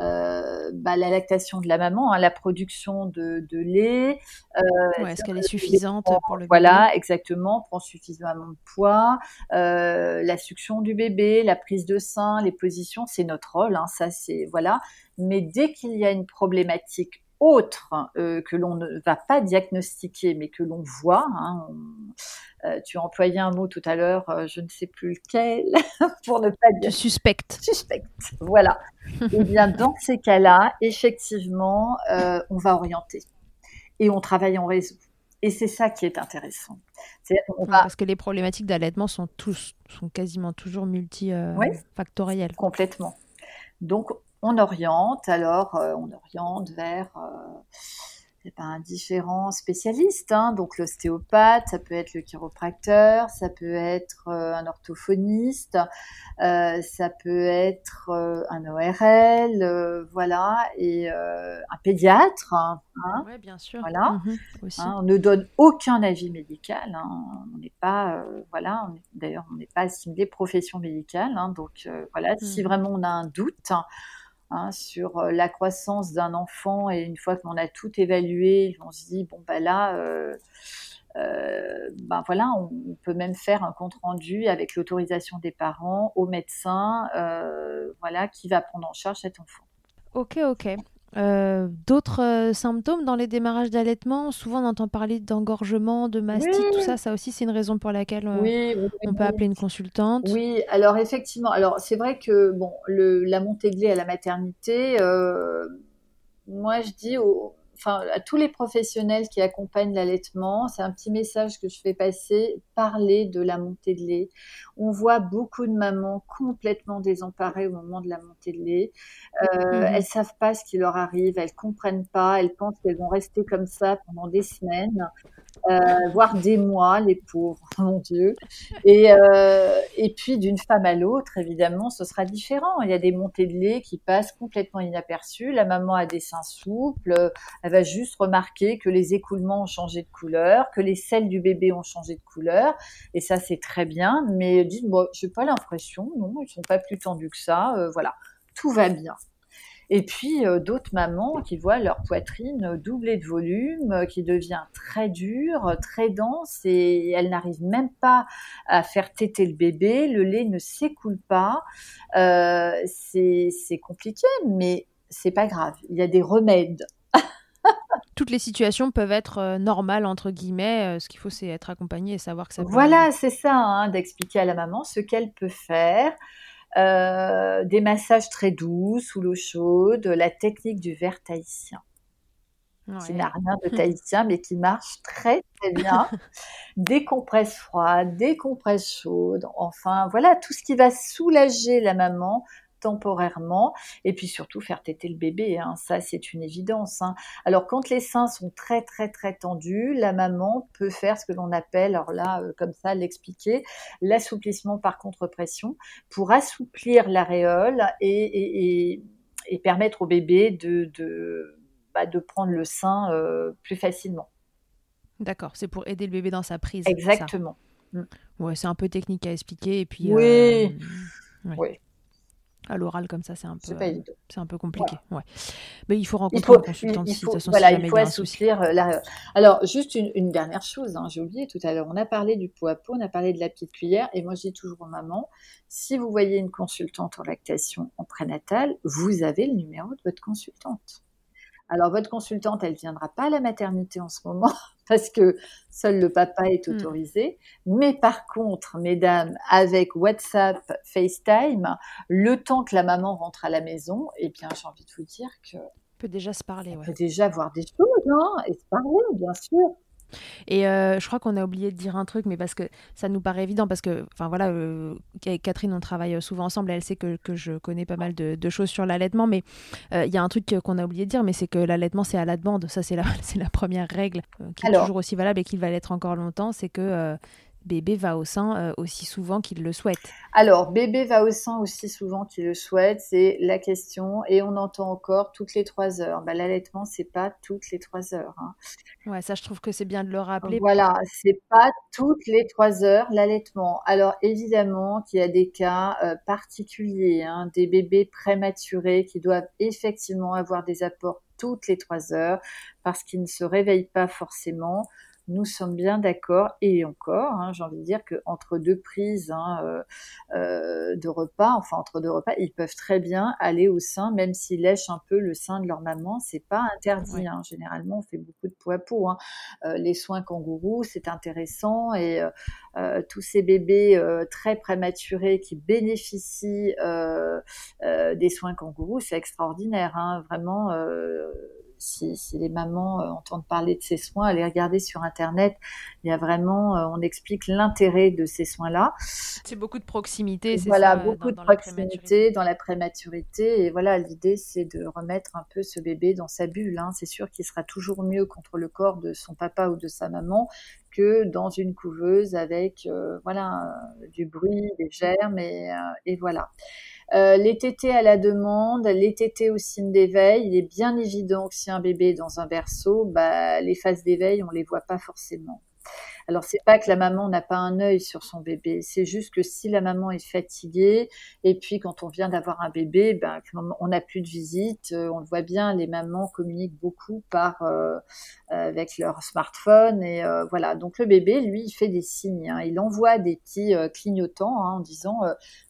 euh, bah, la lactation de la maman, hein, la production de, de lait.
Euh, Est-ce qu'elle est suffisante pour le bébé?
Voilà, exactement, prend suffisamment de poids, euh, la succion du bébé, la prise de sein, les positions, c'est notre rôle. Hein, ça, c'est voilà. Mais dès qu'il y a une problématique autre euh, que l'on ne va pas diagnostiquer, mais que l'on voit. Hein, euh, tu as employé un mot tout à l'heure, euh, je ne sais plus lequel, pour ne pas dire.
Suspecte.
Suspecte, voilà. Eh bien, dans ces cas-là, effectivement, on va orienter et on travaille en réseau. Et c'est ça qui est intéressant.
Parce que les problématiques d'allaitement sont tous, sont quasiment toujours multifactorielles.
complètement. Donc, on oriente, alors euh, on oriente vers euh, eh ben, différents spécialistes, hein. donc l'ostéopathe, ça peut être le chiropracteur, ça peut être euh, un orthophoniste, ça peut être un ORL, voilà, et un pédiatre. Hein,
oui, bien sûr.
Voilà. Hein, on ne donne aucun avis médical. on n'est pas, voilà, d'ailleurs, on n'est pas assimilé profession médicale. donc voilà, si mhm. vraiment on a un doute. Hein, sur euh, la croissance d'un enfant et une fois qu'on a tout évalué, on se dit bon bah là, euh, euh, ben voilà, on, peut même faire un compte rendu avec l'autorisation des parents au médecin, voilà, qui va prendre en charge cet enfant.
Ok, ok. Euh, d'autres euh, symptômes dans les démarrages d'allaitement Souvent, on entend parler d'engorgement, de mastite, tout ça. Ça aussi, c'est une raison pour laquelle euh, on peut appeler une consultante.
Oui, alors effectivement, alors c'est vrai que bon, le, la montée de lait à la maternité, moi je dis aux, enfin, à tous les professionnels qui accompagnent l'allaitement, c'est un petit message que je fais passer, parler de la montée de lait. On voit beaucoup de mamans complètement désemparées au moment de la montée de lait. Euh, mmh. Elles savent pas ce qui leur arrive, elles comprennent pas, elles pensent qu'elles vont rester comme ça pendant des semaines. euh, voire des mois, les pauvres, mon Dieu. Et, euh, et puis d'une femme à l'autre, évidemment, ce sera différent. Il y a des montées de lait qui passent complètement inaperçues. La maman a des seins souples, elle va juste remarquer que les écoulements ont changé de couleur, que les selles du bébé ont changé de couleur, et ça c'est très bien. Mais dites, bon, j'ai pas l'impression, non, ils sont pas plus tendus que ça. Euh, voilà, tout va bien. Et puis euh, d'autres mamans qui voient leur poitrine doubler de volume, euh, qui devient très dure, très dense, et elles n'arrivent même pas à faire téter le bébé, le lait ne s'écoule pas. Euh, c'est compliqué, mais c'est pas grave. Il y a des remèdes.
Toutes les situations peuvent être normales entre guillemets. Ce qu'il faut, c'est être accompagné et savoir que ça.
Voilà, c'est ça, hein, d'expliquer à la maman ce qu'elle peut faire. Euh, des massages très doux sous l'eau chaude, la technique du verre tahitien. qui n'a rien de tahitien, mais qui marche très très bien. des compresses froides, des compresses chaudes, enfin voilà, tout ce qui va soulager la maman temporairement et puis surtout faire téter le bébé. Hein. Ça, c'est une évidence. Hein. Alors, quand les seins sont très, très, très tendus, la maman peut faire ce que l'on appelle, alors là, euh, comme ça, l'expliquer, l'assouplissement par contre-pression pour assouplir l'aréole et, et, permettre au bébé de, de, bah, de prendre le sein euh, plus facilement.
D'accord, c'est pour aider le bébé dans sa prise.
Exactement.
Mm. Ouais, c'est un peu technique à expliquer et puis.
Oui. Euh, oui
à l'oral comme ça, c'est un peu, c'est un peu compliqué. Ouais. Mais il faut rencontrer un consultant
il, faut, voilà, il faut assouplir euh, la... Alors, juste une, dernière chose, hein, j'ai oublié tout à l'heure. On a parlé du pot à pot, on a parlé de la petite cuillère, et moi je dis toujours aux mamans, si vous voyez une consultante en lactation en prénatal, vous avez le numéro de votre consultante. Alors, votre consultante, elle viendra pas à la maternité en ce moment parce que seul le papa est mmh. autorisé. Mais par contre, mesdames, avec WhatsApp, FaceTime, le temps que la maman rentre à la maison, eh bien, j'ai envie de vous dire que
peut déjà se parler.
On peut déjà voir des choses, hein, et se parler, bien sûr.
Et euh, je crois qu'on a oublié de dire un truc, mais parce que ça nous paraît évident, parce que, enfin voilà, euh, avec Catherine, on travaille souvent ensemble, elle sait que, que je connais pas mal de, choses sur l'allaitement, mais euh, il y a un truc qu'on a oublié de dire, mais c'est que l'allaitement, c'est à la demande. Ça, c'est la, la première règle qui est toujours aussi valable et qui va l'être encore longtemps, c'est que bébé va au sein euh, aussi souvent qu'il le souhaite
Alors, bébé va au sein aussi souvent qu'il le souhaite, c'est la question. Et on entend encore toutes les trois heures. Bah, L'allaitement, c'est pas toutes les trois heures. Hein.
Ouais, ça, je trouve que c'est bien de le rappeler.
Voilà, c'est pas toutes les trois heures l'allaitement. Alors, évidemment qu'il y a des cas euh, particuliers, hein, des bébés prématurés qui doivent effectivement avoir des apports toutes les trois heures parce qu'ils ne se réveillent pas forcément nous sommes bien d'accord et encore, hein, j'ai envie de dire qu'entre deux prises hein, euh, euh, de repas, enfin entre deux repas, ils peuvent très bien aller au sein, même s'ils lèchent un peu le sein de leur maman, c'est pas interdit. Hein. Généralement, on fait beaucoup de poids à peau. Euh, les soins kangourous, c'est intéressant et tous ces bébés très prématurés qui bénéficient des soins kangourous, c'est extraordinaire. Vraiment si, les mamans euh, entendent parler de ces soins, allez regarder sur Internet. Il y a vraiment, euh, on explique l'intérêt de ces soins-là.
C'est beaucoup de proximité.
Voilà, beaucoup de proximité dans la prématurité. Et voilà, l'idée, c'est de remettre un peu ce bébé dans sa bulle. Hein. C'est sûr qu'il sera toujours mieux contre le corps de son papa ou de sa maman que dans une couveuse avec euh, voilà du bruit, des germes et, et voilà. Euh, les tétés à la demande, les tétés au signe d'éveil. Il est bien évident que si un bébé est dans un berceau, bah, les phases d'éveil, on les voit pas forcément. Alors c'est pas que la maman n'a pas un œil sur son bébé, c'est juste que si la maman est fatiguée et puis quand on vient d'avoir un bébé, ben on n'a plus de visite, euh, on le voit bien, les mamans communiquent beaucoup par euh, avec leur smartphone et voilà. Donc le bébé, lui, il fait des signes, hein. il envoie des petits clignotants hein, en disant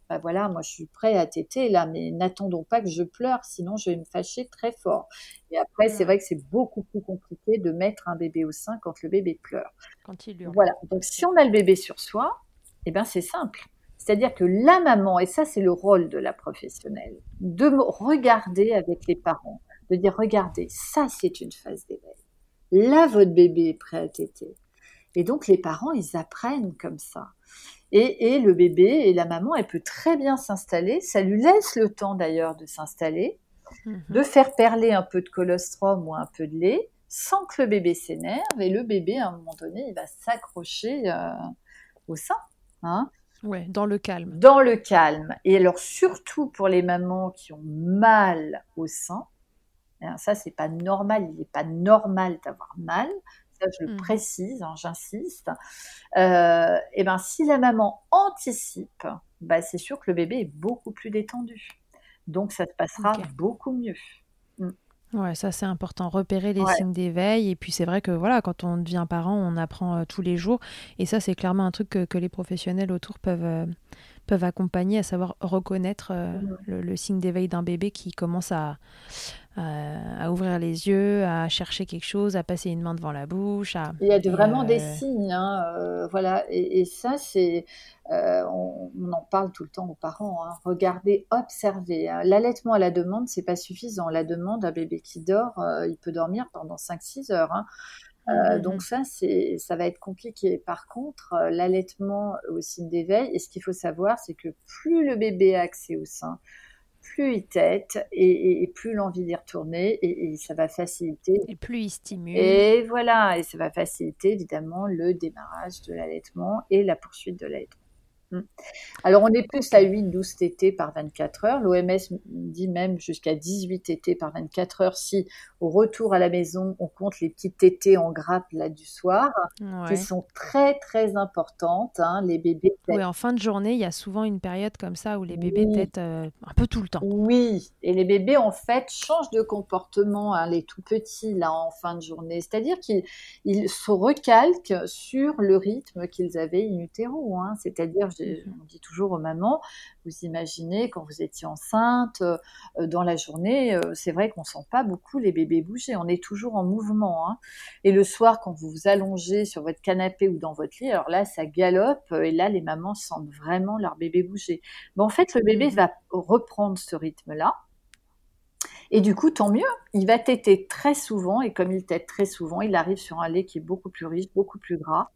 bah voilà, moi je suis prêt à téter là, mais n'attendons pas que je pleure, sinon je vais me fâcher très fort. Et après, c'est mmh. vrai que c'est beaucoup plus compliqué de mettre un bébé au sein quand le bébé pleure.
Quand il hurle.
Voilà. Donc si on a le bébé sur soi, eh ben c'est simple. C'est-à-dire que la maman, et ça c'est le rôle de la professionnelle, de regarder avec les parents, de dire regardez, ça c'est une phase d'éveil. Là, votre bébé est prêt à téter. Et donc les parents, ils apprennent comme ça. Et, le bébé et la maman, elle peut très bien s'installer. Ça lui laisse le temps d'ailleurs de s'installer, mhm. de faire perler un peu de colostrum ou un peu de lait, sans que le bébé s'énerve et le bébé à un moment donné il va s'accrocher au sein. Hein.
Ouais, dans le calme.
Dans le calme. Et alors surtout pour les mamans qui ont mal au sein, hein, ça c'est pas normal, il n'est pas normal d'avoir mal. Ça je le mmh. précise, hein, j'insiste. Euh, et ben si la maman anticipe, bah, c'est sûr que le bébé est beaucoup plus détendu. Donc ça se passera beaucoup mieux.
Ouais, ça c'est important, repérer les signes d'éveil. Et puis c'est vrai que voilà, quand on devient parent, on apprend euh, tous les jours. Et ça c'est clairement un truc que, les professionnels autour peuvent, euh, peuvent accompagner, à savoir reconnaître euh, mmh. le, signe d'éveil d'un bébé qui commence à, à, ouvrir les yeux, à chercher quelque chose, à passer une main devant la bouche.
Il y a de, vraiment des signes, hein, voilà. Et, ça c'est, on, en parle tout le temps aux parents. Hein. Regardez, observez. Hein. L'allaitement à la demande, c'est pas suffisant. La demande, un bébé qui dort, il peut dormir pendant 5-6 heures. Euh, mmh donc ça, c'est, ça va être compliqué. Par contre, euh, l'allaitement au signe d'éveil, et ce qu'il faut savoir, c'est que plus le bébé a accès au sein, plus il tête et, plus l'envie d'y retourner et, ça va faciliter.
Et plus il stimule.
Et voilà, et ça va faciliter évidemment le démarrage de l'allaitement et la poursuite de l'allaitement. Mmh. Alors, on est plus à 8-12 tétés par 24 heures. L'OMS dit même jusqu'à 18 tétés par 24 heures si, au retour à la maison, on compte les petites tétés en grappe là du soir, qui sont très, très importantes. Hein, les bébés
Oui, en fin de journée, il y a souvent une période comme ça où les bébés têtent euh, un peu tout le temps.
Oui, et les bébés, en fait, changent de comportement, hein, les tout petits, là, en fin de journée. C'est-à-dire qu'ils se recalquent sur le rythme qu'ils avaient in utero. Hein. C'est-à-dire, on dit toujours aux mamans, vous imaginez quand vous étiez enceinte, euh, dans la journée, euh, c'est vrai qu'on sent pas beaucoup les bébés bouger, on est toujours en mouvement. Hein. Et le soir, quand vous vous allongez sur votre canapé ou dans votre lit, alors là, ça galope et là, les mamans sentent vraiment leur bébé bouger. Mais en fait, le bébé mmh. va reprendre ce rythme-là. Et du coup, tant mieux. Il va téter très souvent, et comme il tète très souvent, il arrive sur un lait qui est beaucoup plus riche, beaucoup plus gras.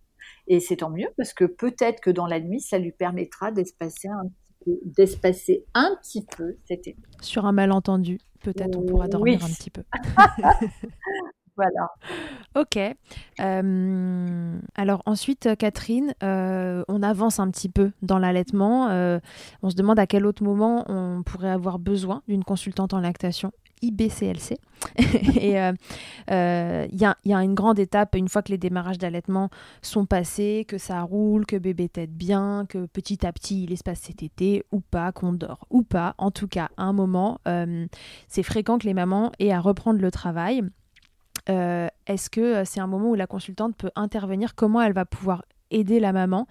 Et c'est tant mieux parce que peut-être que dans la nuit, ça lui permettra d'espacer un petit peu, d'espacer un petit peu cet été.
Sur un malentendu, peut-être on pourra dormir un petit peu.
voilà.
Ok. Euh, alors ensuite, Catherine, euh, on avance un petit peu dans l'allaitement. Euh, on se demande à quel autre moment on pourrait avoir besoin d'une consultante en lactation. IBCLC. et il euh, euh, y, a, une grande étape une fois que les démarrages d'allaitement sont passés, que ça roule, que bébé tête bien, que petit à petit il espace cet été ou pas, qu'on dort ou pas. En tout cas, à un moment, euh, c'est fréquent que les mamans aient à reprendre le travail. Est-ce que c'est un moment où la consultante peut intervenir? Comment elle va pouvoir aider la maman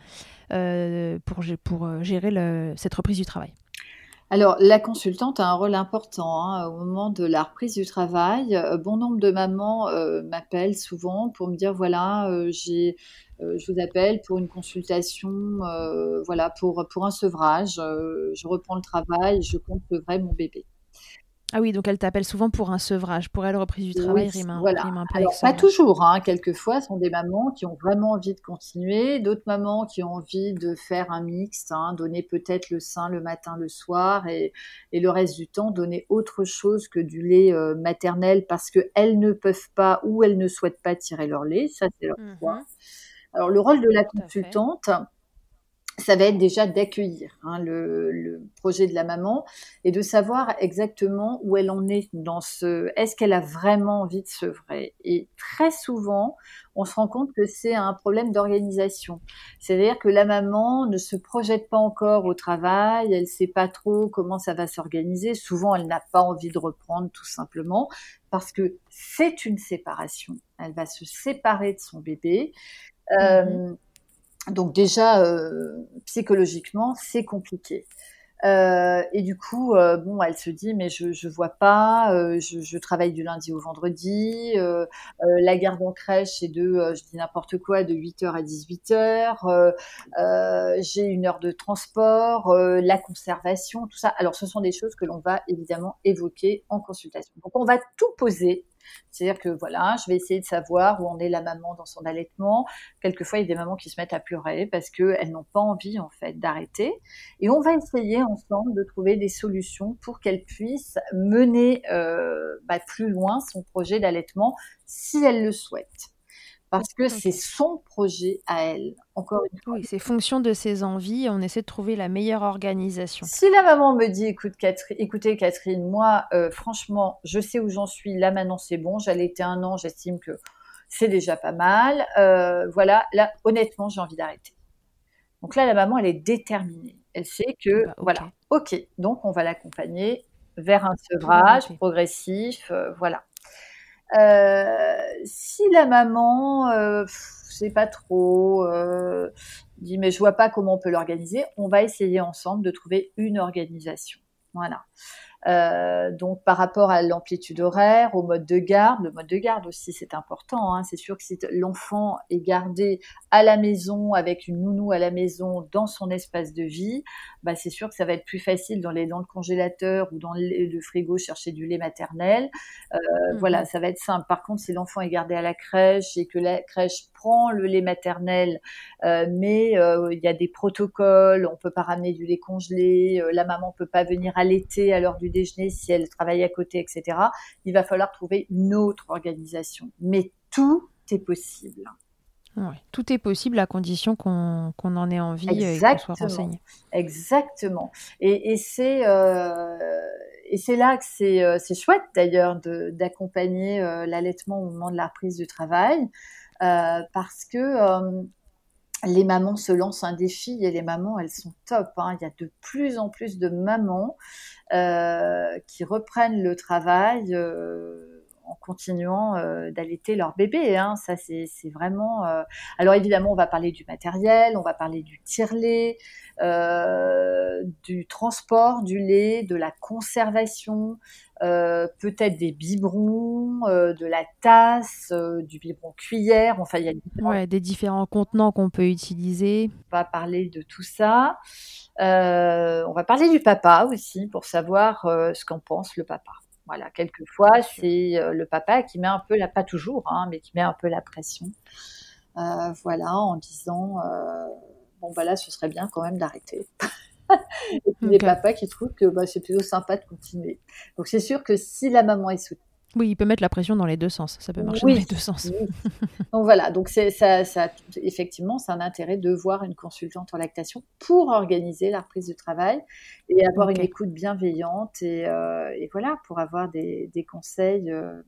pour gérer cette reprise du travail?
Alors, la consultante a un rôle important hein, au moment de la reprise du travail. Euh, bon nombre de mamans euh, m'appellent souvent pour me dire voilà, euh, j'ai, je vous appelle pour une consultation, voilà, pour pour un sevrage. je reprends le travail, je compte sevrer mon bébé.
Ah oui, donc elle t'appelle souvent pour un sevrage. Pour elle, reprise du travail rime, un,
voilà.
peu
Alors, pas toujours. Hein. Quelquefois, ce sont des mamans qui ont vraiment envie de continuer. D'autres mamans qui ont envie de faire un mix, hein, donner peut-être le sein le matin, le soir, et, et, le reste du temps, donner autre chose que du lait euh, maternel parce qu'elles ne peuvent pas ou elles ne souhaitent pas tirer leur lait. Ça, c'est leur choix. Mmh Alors, le rôle de la consultante, ça va être déjà d'accueillir hein, le, projet de la maman et de savoir exactement où elle en est dans ce. Est-ce qu'elle a vraiment envie de sevrer Et très souvent, on se rend compte que c'est un problème d'organisation. C'est-à-dire que la maman ne se projette pas encore au travail, elle ne sait pas trop comment ça va s'organiser. Souvent, elle n'a pas envie de reprendre tout simplement parce que c'est une séparation. Elle va se séparer de son bébé. Mmh donc déjà, euh, psychologiquement, c'est compliqué. Euh, et du coup, euh, bon, elle se dit, mais je vois pas, je, travaille du lundi au vendredi, la garde en crèche est de, n'importe quoi, de 8h à 18h, j'ai une heure de transport, la conservation, tout ça. Alors, ce sont des choses que l'on va évidemment évoquer en consultation. Donc, on va tout poser C'est-à-dire que voilà, je vais essayer de savoir où en est la maman dans son allaitement. Quelquefois, il y a des mamans qui se mettent à pleurer parce qu'elles n'ont pas envie en fait d'arrêter. Et on va essayer ensemble de trouver des solutions pour qu'elles puissent mener euh, bah, plus loin son projet d'allaitement si elles le souhaitent parce que c'est son projet à elle. Encore une
fois. Oui, c'est fonction de ses envies. On essaie de trouver la meilleure organisation.
Si la maman me dit, écoute, Catherine, écoutez Catherine, moi, euh, franchement, je sais où j'en suis. Là maintenant, c'est bon. J'allais été un an. J'estime que c'est déjà pas mal. Euh, voilà. Là, honnêtement, j'ai envie d'arrêter. Donc là, la maman, elle est déterminée. Elle sait que, bah, voilà, ok. Donc, on va l'accompagner vers un sevrage progressif. Euh, voilà. Euh, si la maman, euh, c'est pas trop, euh, dit mais je vois pas comment on peut l'organiser, on va essayer ensemble de trouver une organisation. Voilà. Euh, donc par rapport à l'amplitude horaire, au mode de garde, le mode de garde aussi c'est important. Hein. C'est sûr que si l'enfant est gardé à la maison avec une nounou à la maison dans son espace de vie, bah c'est sûr que ça va être plus facile dans les dans le congélateur ou dans le, frigo chercher du lait maternel. Euh, mmh Voilà, ça va être simple. Par contre, si l'enfant est gardé à la crèche et que la crèche prend le lait maternel, euh, mais il y a des protocoles, on peut pas ramener du lait congelé, la maman peut pas venir allaiter à l'heure du déjeuner si elle travaille à côté, etc. Il va falloir trouver une autre organisation. Mais tout est possible.
tout est possible à condition qu'on en ait envie Exactement. et qu'on soit renseigné.
Exactement. Et, c'est euh, et c'est là que c'est euh, chouette d'ailleurs d'accompagner euh, l'allaitement au moment de la reprise du travail parce que les mamans se lancent un défi et les mamans, elles sont top. Hein. Il y a de plus en plus de mamans euh, qui reprennent le travail euh, en continuant euh, d'allaiter leur bébé. Hein. Ça, c'est vraiment. Alors évidemment, on va parler du matériel, on va parler du tire-lait, du transport du lait, de la conservation, euh, peut-être des biberons, euh, de la tasse, euh, du biberon cuillère. Enfin, il y a
différents... des différents contenants qu'on peut utiliser.
On va parler de tout ça. on va parler du papa aussi pour savoir ce qu'en pense le papa. Voilà, quelquefois c'est le papa qui met un peu la, pas toujours, hein, mais qui met un peu la pression. voilà, en disant bon bah là, ce serait bien quand même d'arrêter. et puis les papas qui trouvent que bah, c'est plutôt sympa de continuer. Donc c'est sûr que si la maman est soutenue,
oui, il peut mettre la pression dans les deux sens. Ça peut marcher dans les deux sens.
donc voilà, donc c'est ça, ça, effectivement, c'est un intérêt de voir une consultante en lactation pour organiser la reprise du travail et avoir une écoute bienveillante et, euh, et, voilà pour avoir des, des conseils. Euh,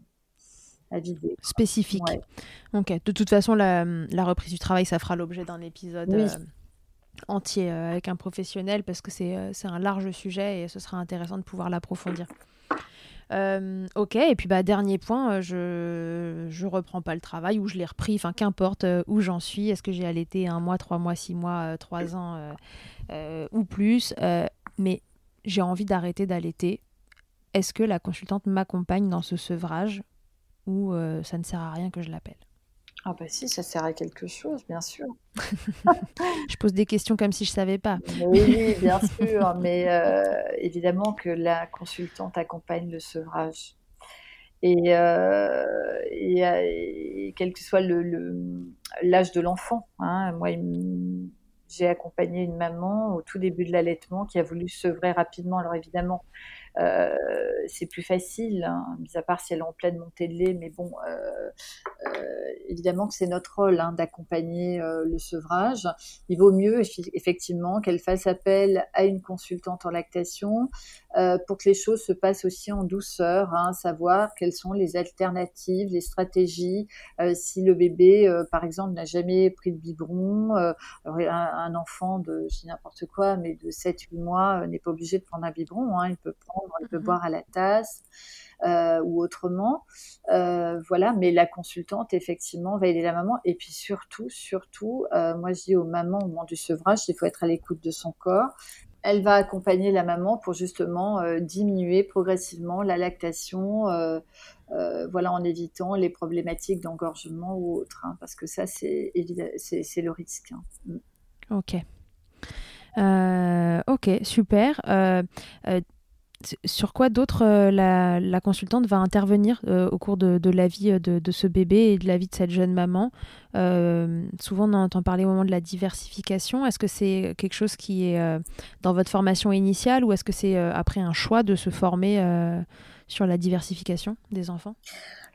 à vider.
Spécifiques. Ok. De toute façon, la, la, reprise du travail, ça fera l'objet d'un épisode. Euh, entier avec un professionnel parce que c'est un large sujet et ce sera intéressant de pouvoir l'approfondir. Euh, ok, et puis bah, dernier point, je je reprends pas le travail ou je l'ai repris, enfin qu'importe où j'en suis, est-ce que j'ai allaité un mois, trois mois, six mois, trois ans ou plus, mais j'ai envie d'arrêter d'allaiter. Est-ce que la consultante m'accompagne dans ce sevrage ou ça ne sert à rien que je l'appelle?
Ah bah si, ça sert à quelque chose, bien sûr.
je pose des questions comme si je savais pas.
Oui, bien sûr, mais euh, évidemment que la consultante accompagne le sevrage. Et, euh, et, quel que soit l'âge le, de l'enfant. Hein, moi, j'ai accompagné une maman au tout début de l'allaitement qui a voulu sevrer rapidement. Alors évidemment, euh, c'est plus facile, hein, mis à part si elle est en pleine montée de lait, mais bon, euh, euh, évidemment que c'est notre rôle hein, d'accompagner le sevrage. Il vaut mieux effectivement qu'elle fasse appel à une consultante en lactation pour que les choses se passent aussi en douceur, hein, savoir quelles sont les alternatives, les stratégies. si le bébé, par exemple, n'a jamais pris de biberon, un, enfant de, je dis n'importe quoi, mais de 7-8 mois n'est pas obligé de prendre un biberon, hein, il peut prendre il peut mmh boire à la tasse euh, ou autrement. Euh, voilà, mais la consultante, effectivement, va aider la maman. Et puis surtout, surtout, euh, moi je dis aux mamans au moment du sevrage, il faut être à l'écoute de son corps. Elle va accompagner la maman pour justement diminuer progressivement la lactation. voilà, en évitant les problématiques d'engorgement ou autres, hein, parce que ça, c'est le risque. Hein.
Mmh. Ok. ok, super. Sur quoi d'autre la, consultante va intervenir au cours de, la vie de, ce bébé et de la vie de cette jeune maman? Souvent, on entend parler au moment de la diversification. Est-ce que c'est quelque chose qui est dans votre formation initiale ou est-ce que c'est après un choix de se former sur la diversification des enfants?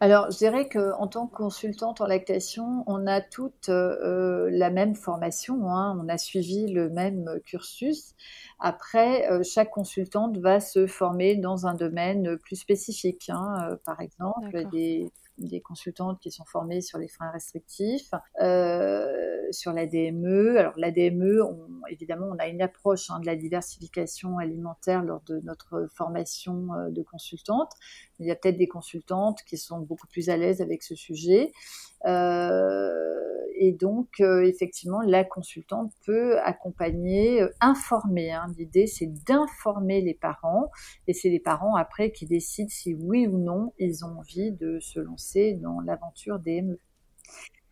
Alors, je dirais qu'en tant que consultante en lactation, on a toutes euh, la même formation, hein. on a suivi le même cursus. Après, euh, chaque consultante va se former dans un domaine plus spécifique. Hein. Euh, par exemple, des des consultantes qui sont formées sur les freins restrictifs, euh, sur la DME. Alors la DME, évidemment, on a une approche hein, de la diversification alimentaire lors de notre formation euh, de consultante. Il y a peut-être des consultantes qui sont beaucoup plus à l'aise avec ce sujet. Euh, et donc, euh, effectivement, la consultante peut accompagner, euh, informer. Hein. L'idée, c'est d'informer les parents, et c'est les parents après qui décident si oui ou non ils ont envie de se lancer dans l'aventure DME.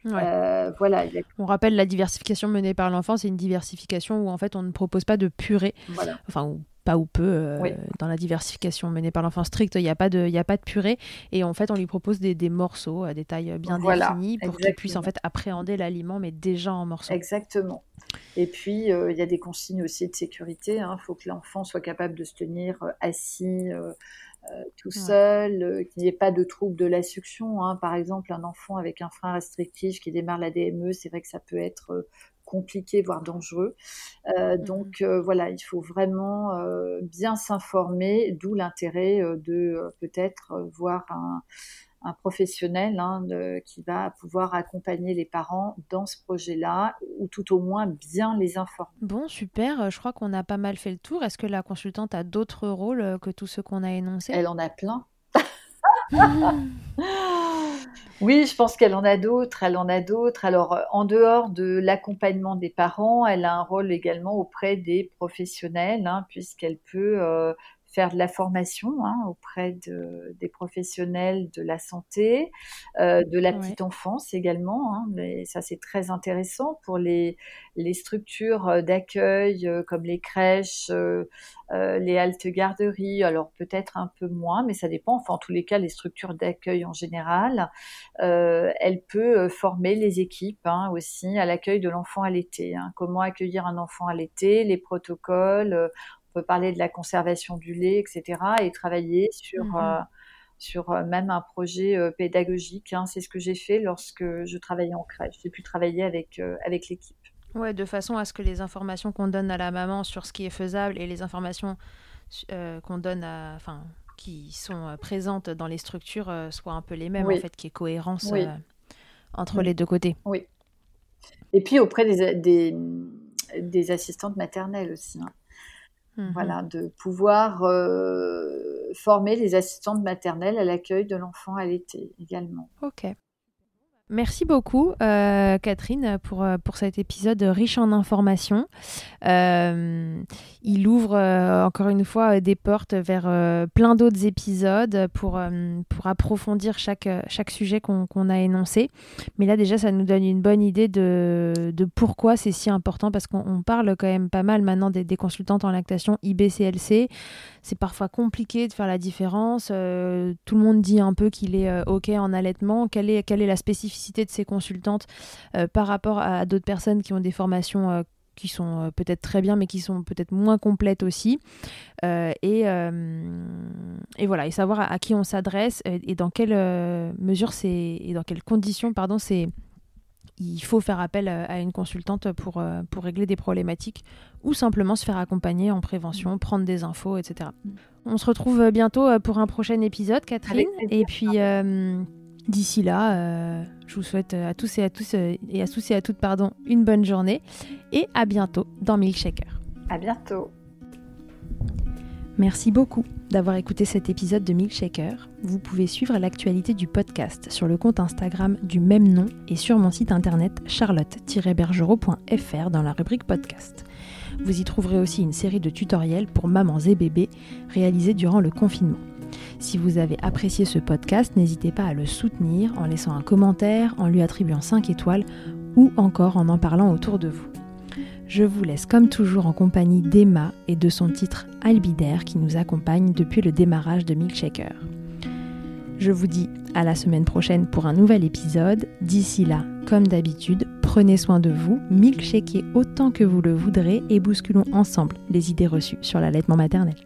Euh, voilà. On rappelle la diversification menée par l'enfant, c'est une diversification où en fait on ne propose pas de purée, enfin pas ou peu euh, dans la diversification menée par l'enfant strict, il n'y a pas de il a pas de purée et en fait on lui propose des, des morceaux à des tailles bien définies pour qu'il puisse en fait appréhender l'aliment mais déjà en morceaux.
Exactement. Et puis euh, il y a des consignes aussi de sécurité. Il hein. faut que l'enfant soit capable de se tenir assis. tout seul, qu'il n'y ait pas de trouble de la succion. Hein. Par exemple, un enfant avec un frein restrictif qui démarre la DME, c'est vrai que ça peut être compliqué, voire dangereux. Euh, mmh donc euh, voilà, il faut vraiment euh, bien s'informer, d'où l'intérêt de peut-être voir un, professionnel hein, qui va pouvoir accompagner les parents dans ce projet-là, ou tout au moins bien les informer.
Bon, super, je crois qu'on a pas mal fait le tour. Est-ce que la consultante a d'autres rôles que tous ceux qu'on a énoncés?
Elle en a plein. Oui, je pense qu'elle en a d'autres, elle en a d'autres. Alors, euh, en dehors de l'accompagnement des parents, elle a un rôle également auprès des professionnels, hein, puisqu'elle peut euh, faire de la formation hein, auprès de, des professionnels de la santé, euh, de la petite enfance également. Hein, mais ça, c'est très intéressant pour les, les structures euh, d'accueil euh, comme les crèches, les haltes garderies. Alors peut-être un peu moins, mais ça dépend. Enfin, en tous les cas, les structures d'accueil en général, elle peut former les équipes hein, aussi à l'accueil de l'enfant à l'été. Comment accueillir un enfant à l'été, les protocoles peut parler de la conservation du lait, etc. et travailler sur, mmh euh, sur euh, même un projet euh, pédagogique. Hein. C'est ce que j'ai fait lorsque je travaillais en crèche. J'ai pu travailler avec, avec l'équipe.
Ouais, de façon à ce que les informations qu'on donne à la maman sur ce qui est faisable et les informations qu'on donne à, enfin, qui sont présentes dans les structures soient un peu les mêmes, en fait, qu'il y ait cohérence entre les deux côtés.
Oui. Et puis auprès des, des, des assistantes maternelles aussi. Hein. Mmh voilà, de pouvoir euh, former les assistantes maternelles à l'accueil de l'enfant à l'été également.
Ok. Merci beaucoup, euh, Catherine, pour, euh, pour cet épisode riche en informations. Euh, il ouvre encore une fois des portes vers plein d'autres épisodes pour, pour approfondir chaque, chaque sujet qu'on a énoncé. Mais là, déjà, ça nous donne une bonne idée de, de pourquoi c'est si important, parce qu'on parle quand même pas mal maintenant des, des consultantes en lactation IBCLC c'est parfois compliqué de faire la différence. Tout le monde dit un peu qu'il est OK en allaitement. Quelle est, quelle est la spécificité de ces consultantes euh, par rapport à, d'autres personnes qui ont des formations qui sont peut-être très bien, mais qui sont peut-être moins complètes aussi. et, et, voilà, et savoir à, qui on s'adresse et, dans quelle mesure c'est et dans quelles conditions, pardon, c'est il faut faire appel à une consultante pour, pour régler des problématiques ou simplement se faire accompagner en prévention, mm. prendre des infos, etc. On se retrouve bientôt euh, pour un prochain épisode, Catherine. Et puis euh, d'ici là, euh, je vous souhaite à tous et à tous et à tous et à toutes pardon, une bonne journée et à bientôt dans Milkshaker.
À bientôt.
Merci beaucoup d'avoir écouté cet épisode de Milkshaker. Vous pouvez suivre l'actualité du podcast sur le compte Instagram du même nom et sur mon site internet charlotte-bergerot.fr dans la rubrique podcast. Vous y trouverez aussi une série de tutoriels pour mamans et bébés réalisés durant le confinement. Si vous avez apprécié ce podcast, n'hésitez pas à le soutenir en laissant un commentaire, en lui attribuant 5 étoiles ou encore en en parlant autour de vous. Je vous laisse comme toujours en compagnie d'Emma et de son titre Albidaire qui nous accompagne depuis le démarrage de Milkshaker. Je vous dis à la semaine prochaine pour un nouvel épisode. D'ici là, comme d'habitude, prenez soin de vous, milkshakez autant que vous le voudrez et bousculons ensemble les idées reçues sur l'allaitement maternel.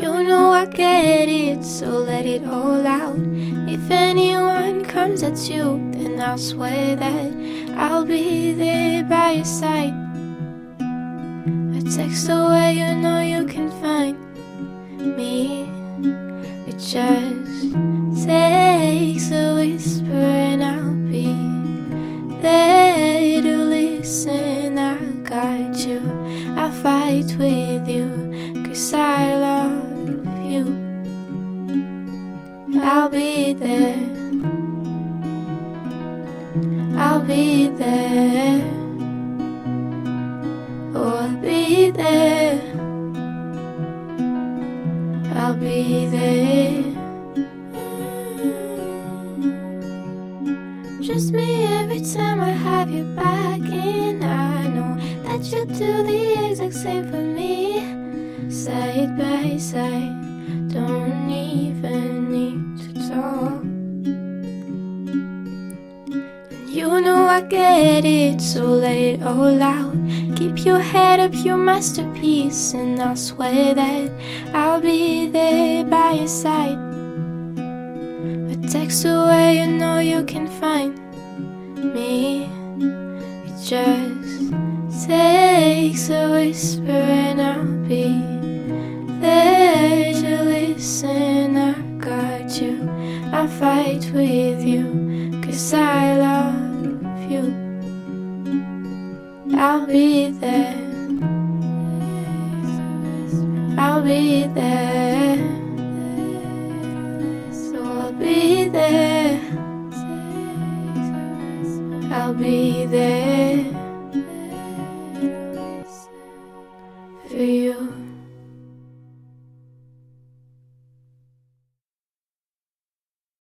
You know I get it, so let it all out. If anyone comes at you, then I'll swear that I'll be there by your side. A text away,